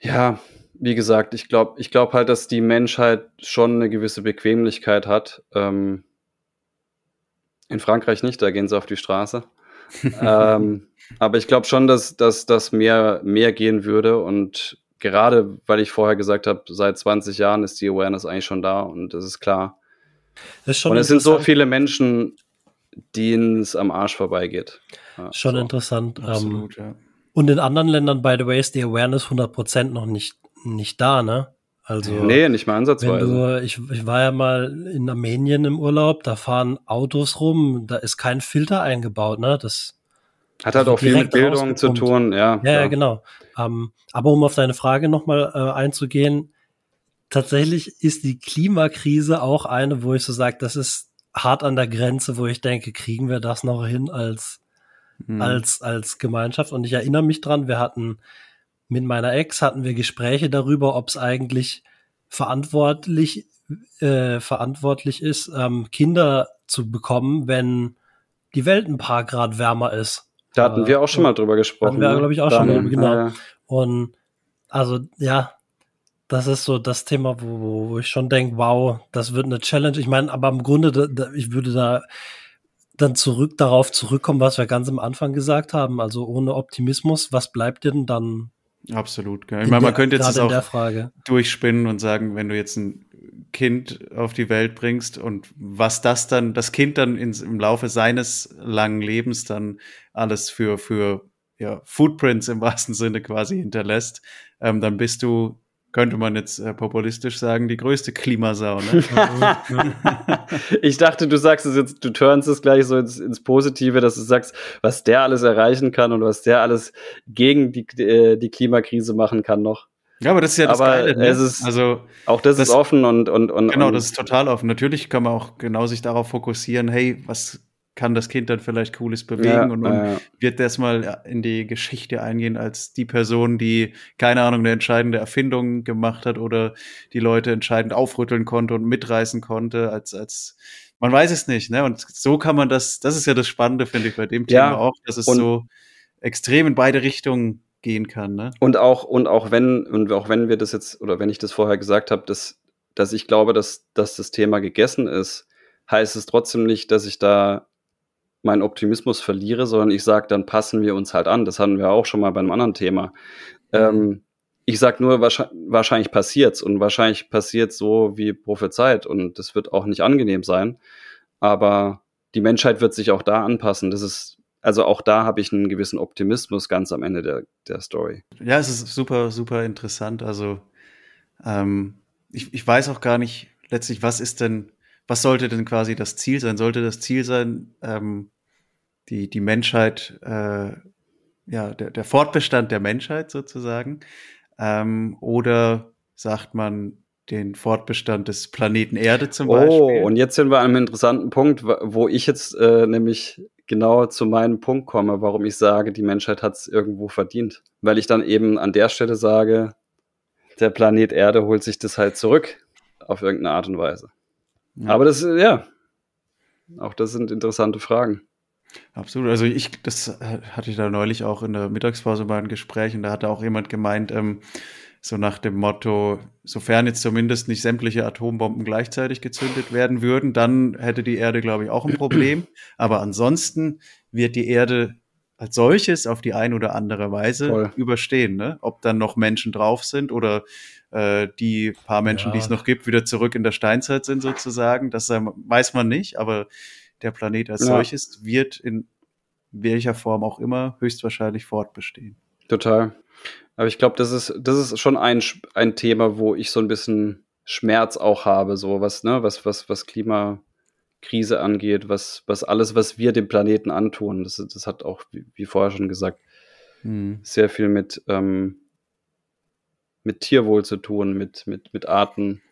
Ja, wie gesagt, ich glaube ich glaub halt, dass die Menschheit schon eine gewisse Bequemlichkeit hat. Ähm, in Frankreich nicht, da gehen sie auf die Straße. ähm, aber ich glaube schon, dass, dass das mehr, mehr gehen würde. Und gerade, weil ich vorher gesagt habe, seit 20 Jahren ist die Awareness eigentlich schon da und das ist klar. Das ist schon und es sind so viele Menschen, denen es am Arsch vorbeigeht. Ja, Schon so. interessant. Ähm, Absolut, ja. und in anderen Ländern, by the way, ist die Awareness 100% noch nicht, nicht da, ne? Also, Nee, nicht mal wenn ansatzweise. du, ich, ich war ja mal in Armenien im Urlaub, da fahren Autos rum, da ist kein Filter eingebaut, ne? Das, Hat halt auch viel mit Bildung zu tun, ja. ja, ja, genau. Ähm, aber um auf deine Frage nochmal äh, einzugehen, tatsächlich ist die Klimakrise auch eine, wo ich so sage, das ist hart an der Grenze, wo ich denke, kriegen wir das noch hin als, Hm. als, als Gemeinschaft. Und ich erinnere mich dran, wir hatten mit meiner Ex hatten wir Gespräche darüber, ob es eigentlich verantwortlich, äh, verantwortlich ist, ähm, Kinder zu bekommen, wenn die Welt ein paar Grad wärmer ist. Da hatten Äh, wir auch schon mal drüber gesprochen. hatten wir, ne? glaub ich, auch schon, Dann, genau. äh, Und also, ja, das ist so das Thema, wo, wo- ich schon denke, wow, das wird eine Challenge. Ich meine, aber im Grunde, da, da, ich würde da dann zurück darauf zurückkommen, was wir ganz am Anfang gesagt haben. Also ohne Optimismus, was bleibt dir denn dann? Absolut. Gell. Ich in meine, man könnte jetzt das auch Frage. durchspinnen und sagen, wenn du jetzt ein Kind auf die Welt bringst und was das dann, das Kind dann ins, im Laufe seines langen Lebens dann alles für, für ja, Footprints im wahrsten Sinne quasi hinterlässt, ähm, dann bist du könnte man jetzt äh, populistisch sagen, die größte Klimasau. Ne? ich dachte, du sagst es jetzt, du turnst es gleich so ins, ins, Positive, dass du sagst, was der alles erreichen kann und was der alles gegen die, äh, die Klimakrise machen kann noch. Ja, aber das ist ja das aber Geile. Ne? Es ist, also auch das, das, ist offen und, und, und genau, das ist total offen. Natürlich kann man auch genau sich darauf fokussieren, hey, was kann das Kind dann vielleicht Cooles bewegen ja, und, und ja. wird das mal in die Geschichte eingehen als die Person, die, keine Ahnung, eine entscheidende Erfindung gemacht hat oder die Leute entscheidend aufrütteln konnte und mitreißen konnte, als, als man weiß es nicht, ne? Und so kann man das, das ist ja das Spannende, finde ich, bei dem Thema ja, auch, dass es so extrem in beide Richtungen gehen kann, ne? Und auch, und auch wenn, und auch wenn wir das jetzt, oder wenn ich das vorher gesagt habe, dass, dass ich glaube, dass, dass das Thema gegessen ist, heißt es trotzdem nicht, dass ich da meinen Optimismus verliere, sondern ich sage, dann passen wir uns halt an. Das hatten wir auch schon mal bei einem anderen Thema. Mhm. Ähm, ich sage nur, wahrscheinlich, wahrscheinlich passiert's und wahrscheinlich passiert so wie prophezeit und das wird auch nicht angenehm sein. Aber die Menschheit wird sich auch da anpassen. Das ist, also auch da habe ich einen gewissen Optimismus ganz am Ende der, der Story. Ja, es ist super, super interessant. Also ähm, ich, ich weiß auch gar nicht letztlich, was ist denn, was sollte denn quasi das Ziel sein? Sollte das Ziel sein, ähm, die, die Menschheit, äh, ja, der, der Fortbestand der Menschheit sozusagen? Ähm, oder sagt man den Fortbestand des Planeten Erde zum Beispiel? Oh, und jetzt sind wir an einem interessanten Punkt, wo ich jetzt äh, nämlich genau zu meinem Punkt komme, warum ich sage, die Menschheit hat es irgendwo verdient. Weil ich dann eben an der Stelle sage, der Planet Erde holt sich das halt zurück auf irgendeine Art und Weise. Ja. Aber das, ja, auch das sind interessante Fragen. Absolut. Also ich, das hatte ich da neulich auch in der Mittagspause bei einem Gespräch und da hatte auch jemand gemeint, ähm, so nach dem Motto, sofern jetzt zumindest nicht sämtliche Atombomben gleichzeitig gezündet werden würden, dann hätte die Erde, glaube ich, auch ein Problem. Aber ansonsten wird die Erde als solches auf die ein oder andere Weise Voll. überstehen. Ne? Ob dann noch Menschen drauf sind oder äh, die paar Menschen, ja. die es noch gibt, wieder zurück in der Steinzeit sind sozusagen, das weiß man nicht. Aber der Planet als ja. solches wird in welcher Form auch immer höchstwahrscheinlich fortbestehen. Total. Aber ich glaube, das ist, das ist schon ein, ein Thema, wo ich so ein bisschen Schmerz auch habe, so was, ne, was, was, was Klimakrise angeht, was, was alles, was wir dem Planeten antun. Das, das hat auch, wie, wie vorher schon gesagt, hm. sehr viel mit, ähm, mit Tierwohl zu tun, mit, mit, mit Arten,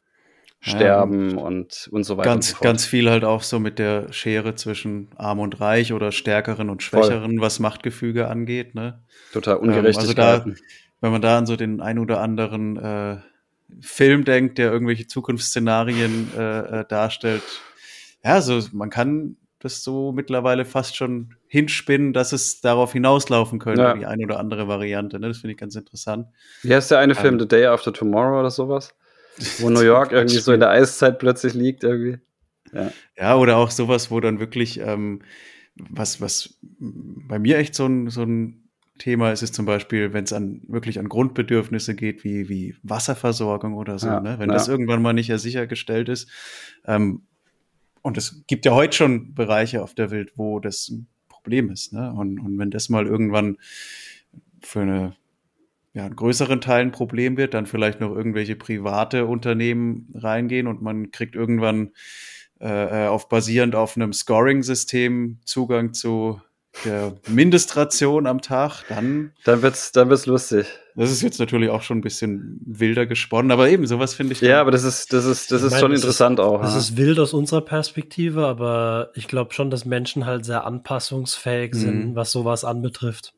sterben ja, und, und so weiter. Ganz, so ganz viel halt auch so mit der Schere zwischen Arm und Reich oder Stärkeren und Schwächeren, Voll. was Machtgefüge angeht. Ne? Total Ungerechtigkeit. Ähm, also da, wenn man da an so den ein oder anderen äh, Film denkt, der irgendwelche Zukunftsszenarien äh, äh, darstellt, ja, so man kann das so mittlerweile fast schon hinspinnen, dass es darauf hinauslaufen könnte, ja. die eine oder andere Variante. Ne? Das finde ich ganz interessant. Wie heißt der eine Film, ähm, The Day After Tomorrow oder sowas? Wo New York irgendwie so in der Eiszeit plötzlich liegt irgendwie. Ja, ja oder auch sowas, wo dann wirklich, ähm, was, was bei mir echt so ein, so ein Thema ist, ist zum Beispiel, wenn es an wirklich an Grundbedürfnisse geht, wie, wie Wasserversorgung oder so, ja, ne? wenn ja. das irgendwann mal nicht sichergestellt ist. Ähm, und es gibt ja heute schon Bereiche auf der Welt, wo das ein Problem ist. Ne? Und, und wenn das mal irgendwann für eine ja, in größeren Teilen Problem wird, dann vielleicht noch irgendwelche private Unternehmen reingehen und man kriegt irgendwann äh, äh auf basierend auf einem Scoring-System Zugang zu der Mindestration am Tag, dann. Dann wird's, dann wird's lustig. Das ist jetzt natürlich auch schon ein bisschen wilder gesponnen, aber eben, sowas finde ich. Ja, aber das ist, das ist, das ist meine, schon interessant ist, auch. Das ja. ist wild aus unserer Perspektive, aber ich glaube schon, dass Menschen halt sehr anpassungsfähig sind, mhm. was sowas anbetrifft.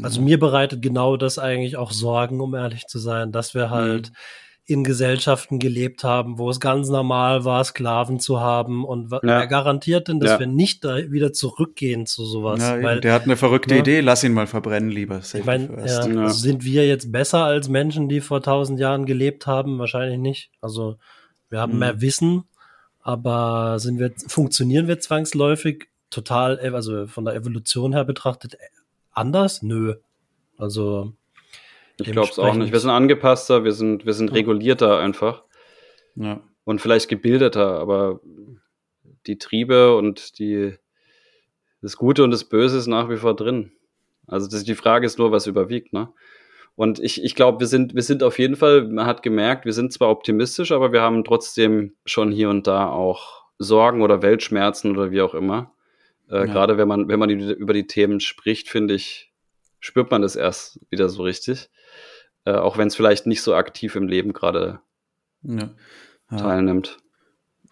Also mir bereitet genau das eigentlich auch Sorgen, um ehrlich zu sein, dass wir halt mhm. In Gesellschaften gelebt haben, wo es ganz normal war, Sklaven zu haben und ja. wer garantiert denn, dass ja. wir nicht da wieder zurückgehen zu sowas? Ja, Weil, der hat eine verrückte Idee, lass ihn mal verbrennen lieber. Ich meine, ja, sind wir jetzt besser als Menschen, die vor tausend Jahren gelebt haben? Wahrscheinlich nicht. Also wir haben mhm. mehr Wissen, aber sind wir, funktionieren wir zwangsläufig total, also von der Evolution her betrachtet, anders? Nö. Also. Ich glaube es auch nicht. Wir sind angepasster, wir sind, wir sind regulierter einfach. Ja. und vielleicht gebildeter, aber die Triebe und die, das Gute und das Böse ist nach wie vor drin. Also das, die Frage ist nur, was überwiegt, ne? Und ich, ich glaube, wir sind, wir sind auf jeden Fall, man hat gemerkt, wir sind zwar optimistisch, aber wir haben trotzdem schon hier und da auch Sorgen oder Weltschmerzen oder wie auch immer. Äh, Ja. Gerade wenn man, wenn man die, über die Themen spricht, finde ich, spürt man das erst wieder so richtig. Äh, auch wenn es vielleicht nicht so aktiv im Leben gerade Ja. Ja. teilnimmt.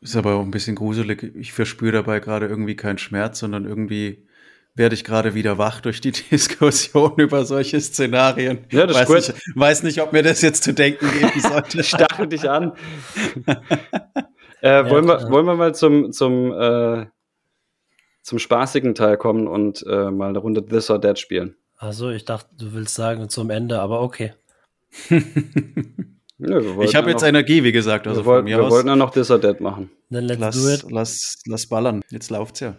Ist aber auch ein bisschen gruselig. Ich verspüre dabei gerade irgendwie keinen Schmerz, sondern irgendwie werde ich gerade wieder wach durch die Diskussion über solche Szenarien. Ja, das ist weiß, gut. nicht, weiß nicht, ob mir das jetzt zu denken geben sollte. Stachel dich an. äh, wollen, wir, wollen wir mal zum, zum, äh, zum spaßigen Teil kommen und äh, mal eine Runde This or That spielen? Also, ich dachte, du willst sagen zum Ende, aber okay. Wollten ich habe ja jetzt noch, Energie, wie gesagt. Also wir, von wollten, mir wir aus. wollten ja noch That machen. Then let's do Lass, it. lass, lass ballern. Jetzt läuft's ja.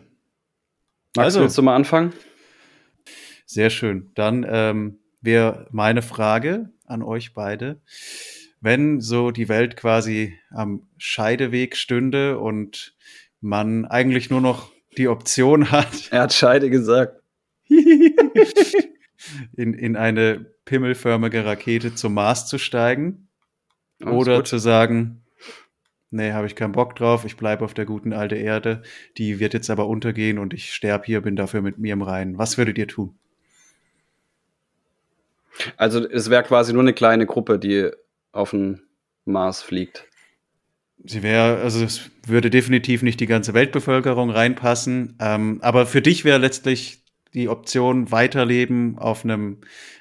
Max, Also. willst du mal anfangen? Sehr schön. Dann ähm, wäre meine Frage an euch beide. Wenn so die Welt quasi am Scheideweg stünde und man eigentlich nur noch die Option hat, Er hat Scheide gesagt. in, in eine pimmelförmige Rakete zum Mars zu steigen Ja, ist oder gut. zu sagen, nee, habe ich keinen Bock drauf, ich bleibe auf der guten alten Erde, die wird jetzt aber untergehen und ich sterbe hier, bin dafür mit mir im Reinen. Was würdet ihr tun? Also es wäre quasi nur eine kleine Gruppe, die auf den Mars fliegt. Sie wäre, also es würde definitiv nicht die ganze Weltbevölkerung reinpassen. Ähm, aber für dich wäre letztlich die Option weiterleben auf einem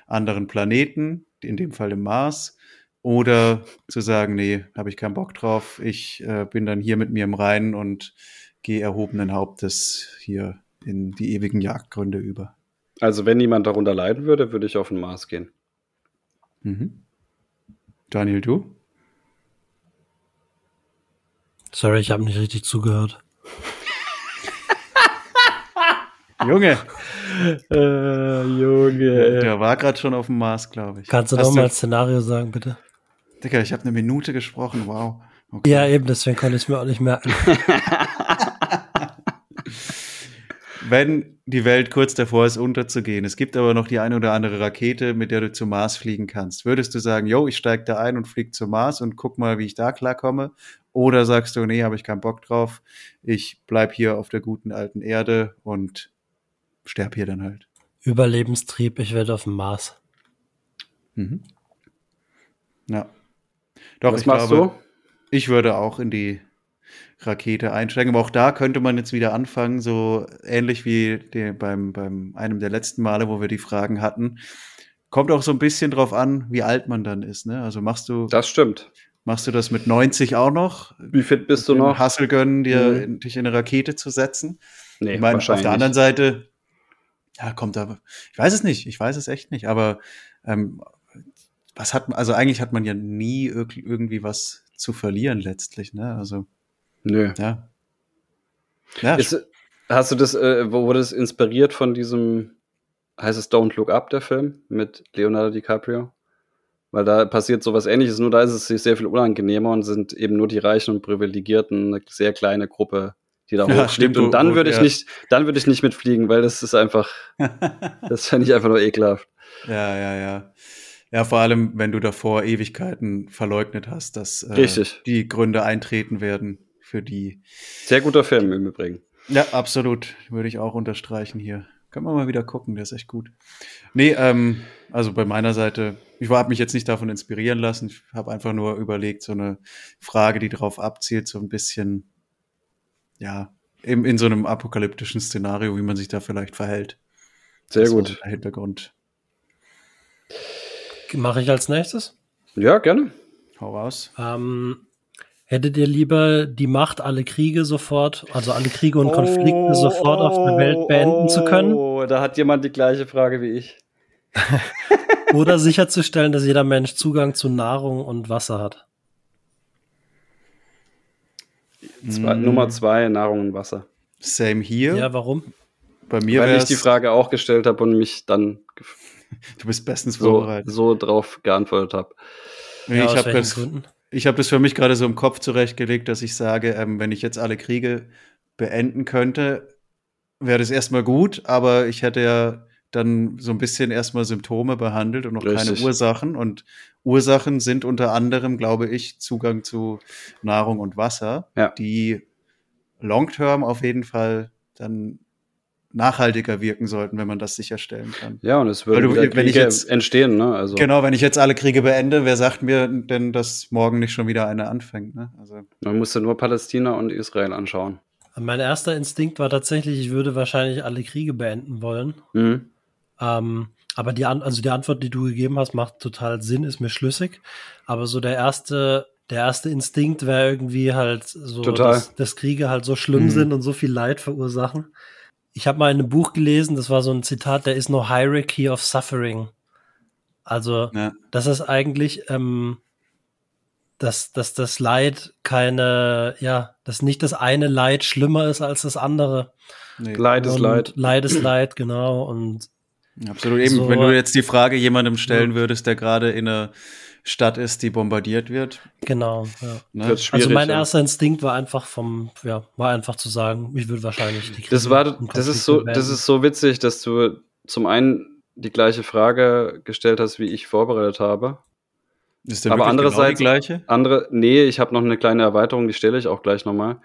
anderen Planeten, in dem Fall dem Mars, oder zu sagen, nee, habe ich keinen Bock drauf. Ich äh, bin dann hier mit mir im Reinen und gehe erhobenen Hauptes hier in die ewigen Jagdgründe über. Also wenn niemand darunter leiden würde, würde ich auf den Mars gehen. Mhm. Daniel, du? Sorry, ich habe nicht richtig zugehört. Junge, Äh, Junge. der war gerade schon auf dem Mars, glaube ich. Kannst du Hast noch mal ein Szenario sagen, bitte? Digga, ich habe eine Minute gesprochen, wow. Okay. Ja, eben, deswegen konnte ich es mir auch nicht merken. wenn die Welt kurz davor ist, unterzugehen, es gibt aber noch die eine oder andere Rakete, mit der du zum Mars fliegen kannst, würdest du sagen, yo, ich steig da ein und flieg zum Mars und guck mal, wie ich da klarkomme? Oder sagst du, nee, habe ich keinen Bock drauf, ich bleib hier auf der guten alten Erde und sterb hier dann halt? Überlebenstrieb, ich werde auf dem Mars. Mhm. Ja. Doch, Was ich machst glaube, du? ich würde auch in die Rakete einsteigen. Aber auch da könnte man jetzt wieder anfangen, so ähnlich wie die, beim, beim einem der letzten Male, wo wir die Fragen hatten. Kommt auch so ein bisschen drauf an, wie alt man dann ist. Ne? Also machst du, Das stimmt. machst du das mit 90 auch noch? Wie fit bist du noch? Hassel gönnen, dir Mhm. in, dich in eine Rakete zu setzen? Nee, ich meine, auf der anderen. Seite, ja, kommt aber, ich weiß es nicht, ich weiß es echt nicht, aber ähm, was hat man, also eigentlich hat man ja nie irg irgendwie was zu verlieren letztlich, ne? Also, Nö. ja. Ja, Ist, hast du das, äh, wo wurde es inspiriert von diesem, heißt es Don't Look Up, der Film mit Leonardo DiCaprio? Weil da passiert sowas ähnliches, nur da ist es sich sehr viel unangenehmer und sind eben nur die Reichen und Privilegierten, eine sehr kleine Gruppe, die da Ja, stimmt, Und dann würde ich ja. nicht, dann würde ich nicht mitfliegen, weil das ist einfach, das fände ich einfach nur ekelhaft. ja, ja, ja. Ja, vor allem, wenn du davor Ewigkeiten verleugnet hast, dass äh, die Gründe eintreten werden für die. Sehr guter Film im Übrigen. Ja, absolut. Würde ich auch unterstreichen hier. Können wir mal wieder gucken, der ist echt gut. Nee, ähm, also bei meiner Seite, ich habe mich jetzt nicht davon inspirieren lassen. Ich habe einfach nur überlegt, so eine Frage, die darauf abzielt, so ein bisschen, ja, in, in so einem apokalyptischen Szenario, wie man sich da vielleicht verhält. Sehr Das gut. Hintergrund. Mache ich als nächstes? Ja, gerne. Hau raus. Ähm, hättet ihr lieber die Macht, alle Kriege sofort, also alle Kriege und Konflikte sofort auf der Welt beenden zu können? Oh, da hat jemand die gleiche Frage wie ich. Oder sicherzustellen, dass jeder Mensch Zugang zu Nahrung und Wasser hat? Zwei, Mm, Nummer zwei, Nahrung und Wasser. Same hier. Ja, warum? Bei mir Weil ich die Frage auch gestellt habe und mich dann Du bist bestens so, vorbereitet. so drauf geantwortet habe. Ja, ich habe das, ich habe das für mich gerade so im Kopf zurechtgelegt, dass ich sage, ähm, wenn ich jetzt alle Kriege beenden könnte, wäre das erstmal gut, aber ich hätte ja dann so ein bisschen erstmal Symptome behandelt und noch Richtig. keine Ursachen. Und Ursachen sind unter anderem, glaube ich, Zugang zu Nahrung und Wasser, Ja. die long-term auf jeden Fall dann nachhaltiger wirken sollten, wenn man das sicherstellen kann. Ja, und es du- wieder wenn ich jetzt- entstehen, ne? Also, Genau, wenn ich jetzt alle Kriege beende, wer sagt mir denn, dass morgen nicht schon wieder eine anfängt? Ne? Also, man musste nur Palästina und Israel anschauen. Mein erster Instinkt war tatsächlich, ich würde wahrscheinlich alle Kriege beenden wollen. Mhm. Ähm, aber die, also die Antwort, die du gegeben hast, macht total Sinn, ist mir schlüssig. Aber so der erste, der erste Instinkt wäre irgendwie halt so, Total. Dass, dass Kriege halt so schlimm Mhm. sind und so viel Leid verursachen. Ich habe mal in einem Buch gelesen, das war so ein Zitat, there is no hierarchy of suffering. Also, ja. das ist eigentlich, ähm, dass, dass das Leid keine, ja, dass nicht das eine Leid schlimmer ist als das andere. nee. Leid ist Leid. Leid ist Leid, genau. Und Absolut. Eben, So- wenn du jetzt die Frage jemandem stellen würdest, der gerade in einer Stadt ist, die bombardiert wird. genau, ja. Ne? Also mein ja. erster Instinkt war einfach vom, ja, war einfach zu sagen, ich würde wahrscheinlich die Das Kriege war, und das ist so, das beenden. ist so witzig, dass du zum einen die gleiche Frage gestellt hast, wie ich vorbereitet habe. Ist der Aber andererseits- genau die gleiche? Andere, nee, ich habe noch eine kleine Erweiterung, die stelle ich auch gleich nochmal.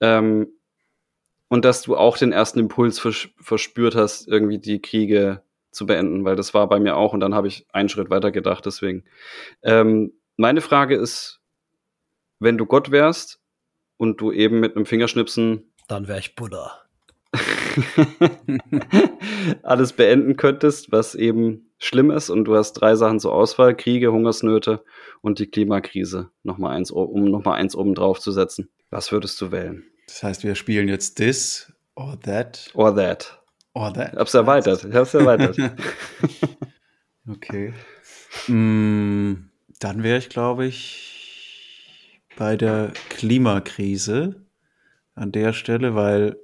Ähm, und dass du auch den ersten Impuls vers verspürt hast, irgendwie die Kriege zu beenden, weil das war bei mir auch und dann habe ich einen Schritt weiter gedacht, deswegen. Ähm, meine Frage ist, wenn du Gott wärst und du eben mit einem Fingerschnipsen Dann wäre ich Buddha. alles beenden könntest, was eben schlimm ist und du hast drei Sachen zur Auswahl, Kriege, Hungersnöte und die Klimakrise, noch mal eins, um nochmal eins oben drauf zu setzen. Was würdest du wählen? Das heißt, wir spielen jetzt this or that Or that. Or that. Ich hab's erweitert, ich hab's erweitert. Okay. Mm, dann wäre ich, glaube ich, bei der Klimakrise an der Stelle, weil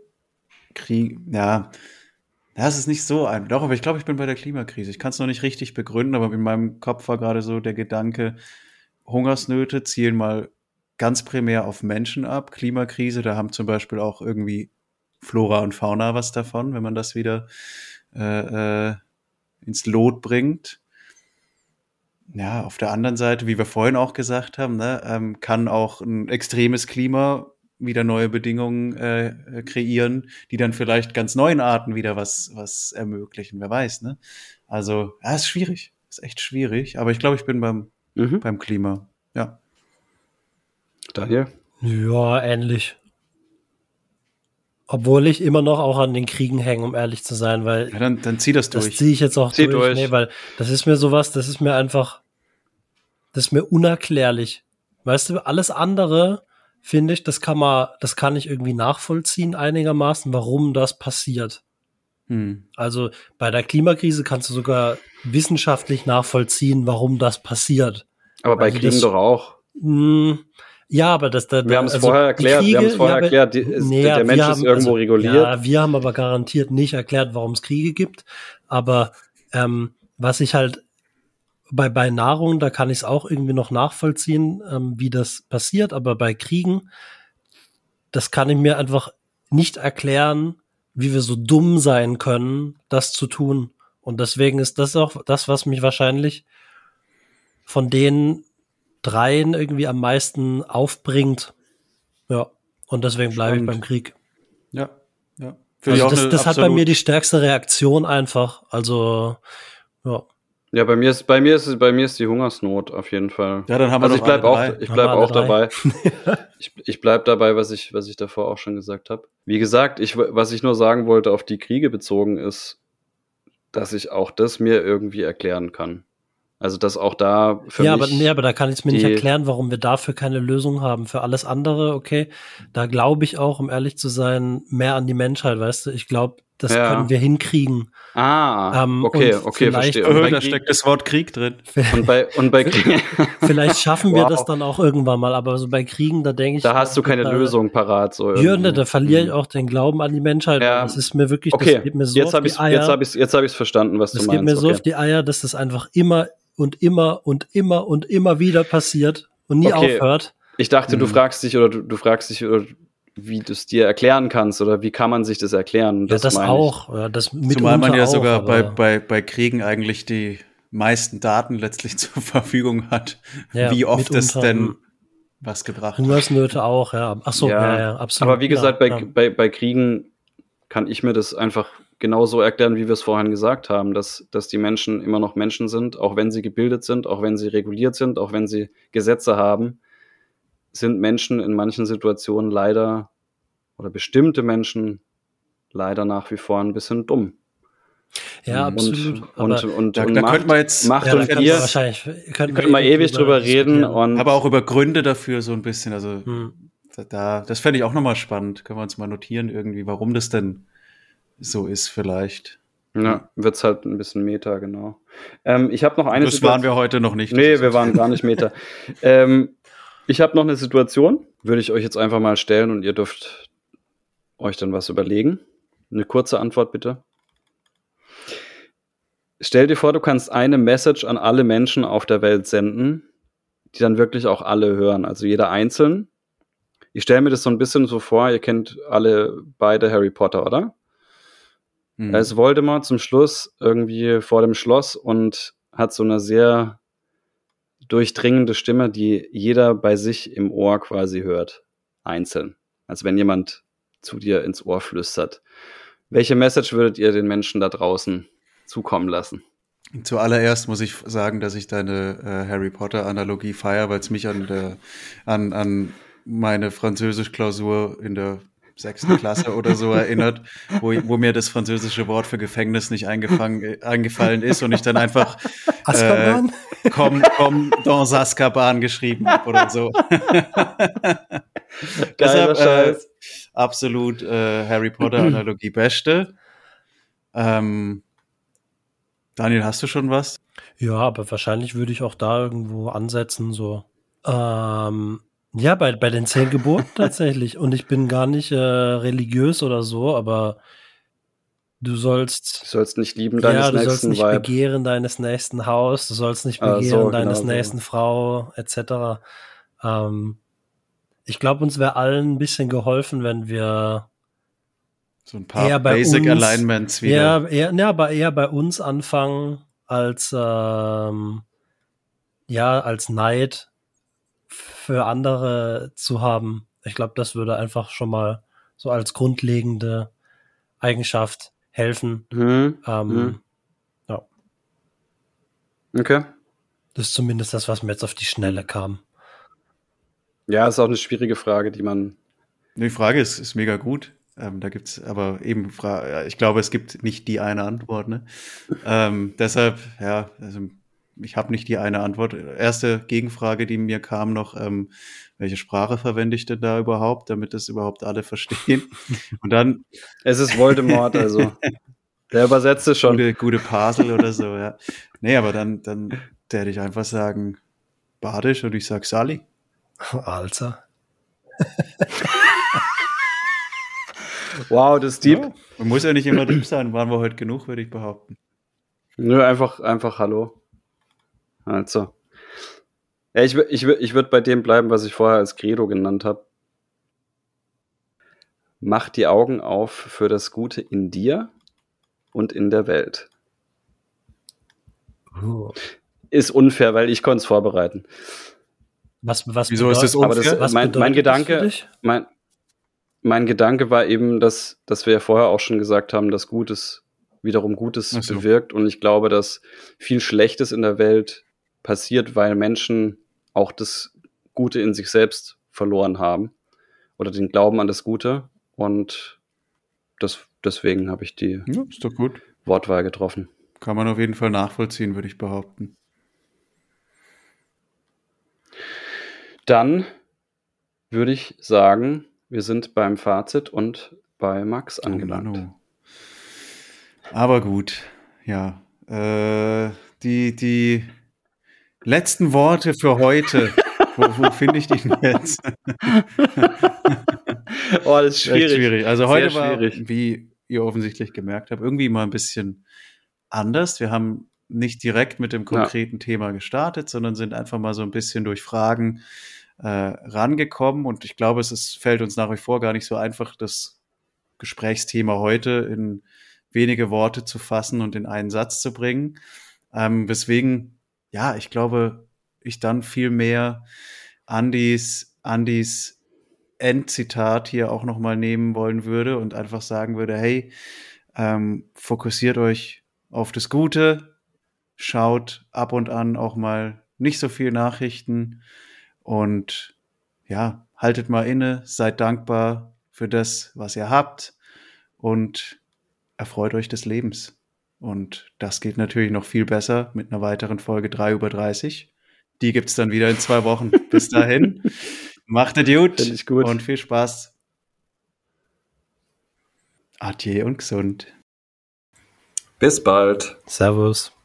Krieg, ja, das ist nicht so ein. Doch, aber ich glaube, ich bin bei der Klimakrise. Ich kann es noch nicht richtig begründen, aber in meinem Kopf war gerade so der Gedanke, Hungersnöte zielen mal ganz primär auf Menschen ab. Klimakrise, da haben zum Beispiel auch irgendwie Flora und Fauna was davon, wenn man das wieder äh, äh, ins Lot bringt. Ja, auf der anderen Seite, wie wir vorhin auch gesagt haben, ne, ähm, kann auch ein extremes Klima wieder neue Bedingungen äh, äh, kreieren, die dann vielleicht ganz neuen Arten wieder was, was ermöglichen. Wer weiß, ne? Also, ja, ist schwierig. Ist echt schwierig. Aber ich glaube, ich bin beim, mhm. beim Klima. Ja. Daniel? Ja, ähnlich. Obwohl ich immer noch auch an den Kriegen hänge, um ehrlich zu sein, weil ja dann, dann zieh das das durch. ziehe ich jetzt auch Zieh durch. durch. Nee, weil das ist mir sowas, das ist mir einfach, das ist mir unerklärlich. Weißt du, alles andere finde ich, das kann man, das kann ich irgendwie nachvollziehen einigermaßen, warum das passiert. Hm. Also bei der Klimakrise kannst du sogar wissenschaftlich nachvollziehen, warum das passiert. Aber bei Also Kriegen das- doch auch. Hm, ja, aber das da, Wir haben es also vorher erklärt, wir haben es vorher aber- erklärt, die, ist, Nee, der Mensch ist haben- irgendwo also, reguliert. Ja, wir haben aber garantiert nicht erklärt, warum es Kriege gibt. Aber ähm, was ich halt bei, bei Nahrung, da kann ich es auch irgendwie noch nachvollziehen, ähm, wie das passiert. Aber bei Kriegen, das kann ich mir einfach nicht erklären, wie wir so dumm sein können, das zu tun. Und deswegen ist das auch das, was mich wahrscheinlich von den dreien irgendwie am meisten aufbringt. Ja. Und deswegen bleibe ich beim Krieg. Ja. ja. Also das, das hat bei mir die stärkste Reaktion einfach. Also, ja. Ja, bei mir ist bei mir ist bei mir ist die Hungersnot auf jeden Fall. Ja, dann haben wir also ich bleib auch drei. ich bleib auch drei. dabei. ich, ich bleib dabei, was ich was ich davor auch schon gesagt habe. Wie gesagt, ich was ich nur sagen wollte auf die Kriege bezogen ist, dass ich auch das mir irgendwie erklären kann. Also dass auch da für ja, mich aber, nee, aber da kann ich es mir nicht erklären, warum wir dafür keine Lösung haben. Für alles andere, okay, da glaube ich auch, um ehrlich zu sein, mehr an die Menschheit, weißt du? Ich glaube, das Ja. können wir hinkriegen. Ah, Ähm, okay, okay, vielleicht- verstehe. Und da steckt das Wort Krieg drin. und bei und bei Krieg, Vielleicht schaffen wir Wow. das dann auch irgendwann mal, aber so bei Kriegen, da denke ich. da hast du keine da, Lösung parat so. Ja, irgendwie. ne, da verliere ich auch den Glauben an die Menschheit. Ja. Das ist mir wirklich, Okay, das geht mir so jetzt auf habe die ich Eier. jetzt habe ich jetzt habe ich verstanden, was Das du geht meinst. mir so okay. auf die Eier, dass das einfach immer und immer und immer und immer wieder passiert. und nie Okay. aufhört. Ich dachte, du Mhm. fragst dich oder du, du fragst dich, oder wie du es dir erklären kannst oder wie kann man sich das erklären? Und Ja, das auch. Ja, das Zumal man ja auch, sogar bei, bei, bei Kriegen eigentlich die meisten Daten letztlich zur Verfügung hat, Ja, wie oft es denn hm. was gebracht hat. Hungersnöte auch, ja. Ach so, ja, ja, absolut. Aber wie gesagt, ja, bei, ja. bei, bei Kriegen kann ich mir das einfach genauso erklären, wie wir es vorhin gesagt haben, dass, dass die Menschen immer noch Menschen sind, auch wenn sie gebildet sind, auch wenn sie reguliert sind, auch wenn sie Gesetze haben, sind Menschen in manchen Situationen leider oder bestimmte Menschen leider nach wie vor ein bisschen dumm. Ja, und, absolut. Und, und, und, Da, und da Macht, könnte man jetzt Macht ja, da und wir Gier, wahrscheinlich können können wir ewig drüber reden und aber auch über Gründe dafür so ein bisschen. Also Hm. da, das fände ich auch nochmal spannend. Können wir uns mal notieren irgendwie, warum das denn so ist vielleicht. ja, wird's halt ein bisschen Meta, genau. Ähm, ich habe noch eine das waren wir heute noch nicht. Nee, wir waren gar nicht Meta. ähm, ich habe noch eine Situation, würde ich euch jetzt einfach mal stellen und ihr dürft euch dann was überlegen. Eine kurze Antwort bitte. Stell dir vor, du kannst eine Message an alle Menschen auf der Welt senden, die dann wirklich auch alle hören, also jeder einzeln. Ich stelle mir das so ein bisschen so vor, ihr kennt alle beide Harry Potter, oder? Hm. Da ist Voldemort zum Schluss irgendwie vor dem Schloss und hat so eine sehr durchdringende Stimme, die jeder bei sich im Ohr quasi hört. Einzeln. Also wenn jemand zu dir ins Ohr flüstert. Welche Message würdet ihr den Menschen da draußen zukommen lassen? Zuallererst muss ich sagen, dass ich deine äh, Harry Potter-Analogie feiere, weil es mich an, der, an, an meine Französisch-Klausur in der sechsten Klasse oder so erinnert, wo, wo mir das französische Wort für Gefängnis nicht eingefangen, äh, eingefallen ist und ich dann einfach Azkaban? äh, komm, komm dans Azkaban geschrieben habe oder so. Deshalb äh, absolut äh, Harry Potter-Analogie beste. Ähm, Daniel, hast du schon was? Ja, aber wahrscheinlich würde ich auch da irgendwo ansetzen, so. Ähm, ja, bei, bei den zehn Geboten tatsächlich. Und ich bin gar nicht äh, religiös oder so, aber du sollst, Du sollst nicht lieben deines ja, du sollst nächsten nicht Vibe. begehren deines nächsten Haus, du sollst nicht Ah, begehren so, deines genau nächsten Frau, etc. Ähm, ich glaube, uns wäre allen ein bisschen geholfen, wenn wir So ein paar Eher bei Basic uns- Alignments wieder. Ja, eher, ja, aber eher bei uns anfangen als ähm, ja, als Neid für andere zu haben. Ich glaube, das würde einfach schon mal so als grundlegende Eigenschaft helfen. Hm, Ähm, Hm. Ja, okay. das ist zumindest das, was mir jetzt auf die Schnelle kam. Ja, ist auch eine schwierige Frage, die man. Die Frage ist, ist mega gut. Ähm, da gibt's aber eben, Fra ich glaube, es gibt nicht die eine Antwort. Ne? ähm, deshalb, ja, also ich habe nicht die eine Antwort. Erste Gegenfrage, die mir kam noch, ähm, welche Sprache verwende ich denn da überhaupt, damit das überhaupt alle verstehen? Und dann Es ist Voldemort, also. Der übersetzt es schon. gute, gute Parsel oder so, ja. Nee, aber dann, dann werde ich einfach sagen, Badisch und ich sag Sali. Alter. Wow, das ist deep. Ja, man muss ja nicht immer deep sein, waren wir heute genug, würde ich behaupten. Nö, einfach, einfach Hallo. Also. Ja, ich, ich, ich würde bei dem bleiben, was ich vorher als Credo genannt habe. Mach die Augen auf für das Gute in dir und in der Welt. Ist unfair, weil ich konnte es vorbereiten. Was, was Wieso ist das bedeutet- Aber das, unfair? was mein, mein das Gedanke, dich? mein, mein Gedanke war eben, dass, dass wir ja vorher auch schon gesagt haben, dass Gutes wiederum Gutes so. bewirkt. Und ich glaube, dass viel Schlechtes in der Welt passiert, weil Menschen auch das Gute in sich selbst verloren haben oder den Glauben an das Gute. Und das, deswegen habe ich die Ja, ist doch gut. Wortwahl getroffen. Kann man auf jeden Fall nachvollziehen, würde ich behaupten. Dann würde ich sagen, wir sind beim Fazit und bei Max angelangt. Oh. Aber gut, ja. Äh, die, die letzten Worte für heute. wo wo finde ich die denn jetzt? Oh, das ist Echt schwierig. Also heute war, schwierig. wie ihr offensichtlich gemerkt habt, irgendwie mal ein bisschen anders. Wir haben nicht direkt mit dem konkreten ja. Thema gestartet, sondern sind einfach mal so ein bisschen durch Fragen äh, rangekommen. Und ich glaube, es ist, fällt uns nach wie vor gar nicht so einfach, das Gesprächsthema heute in wenige Worte zu fassen und in einen Satz zu bringen. Ähm, weswegen, ja, ich glaube, ich dann viel mehr Andys, Andys Endzitat hier auch nochmal nehmen wollen würde und einfach sagen würde, hey, ähm, fokussiert euch auf das Gute, schaut ab und an auch mal nicht so viel Nachrichten und ja, haltet mal inne, seid dankbar für das, was ihr habt und erfreut euch des Lebens. Und das geht natürlich noch viel besser mit einer weiteren Folge 3 über 30. Die gibt's dann wieder in zwei Wochen. Bis dahin, macht es gut, gut und viel Spaß. Adieu und gesund. Bis bald. Servus.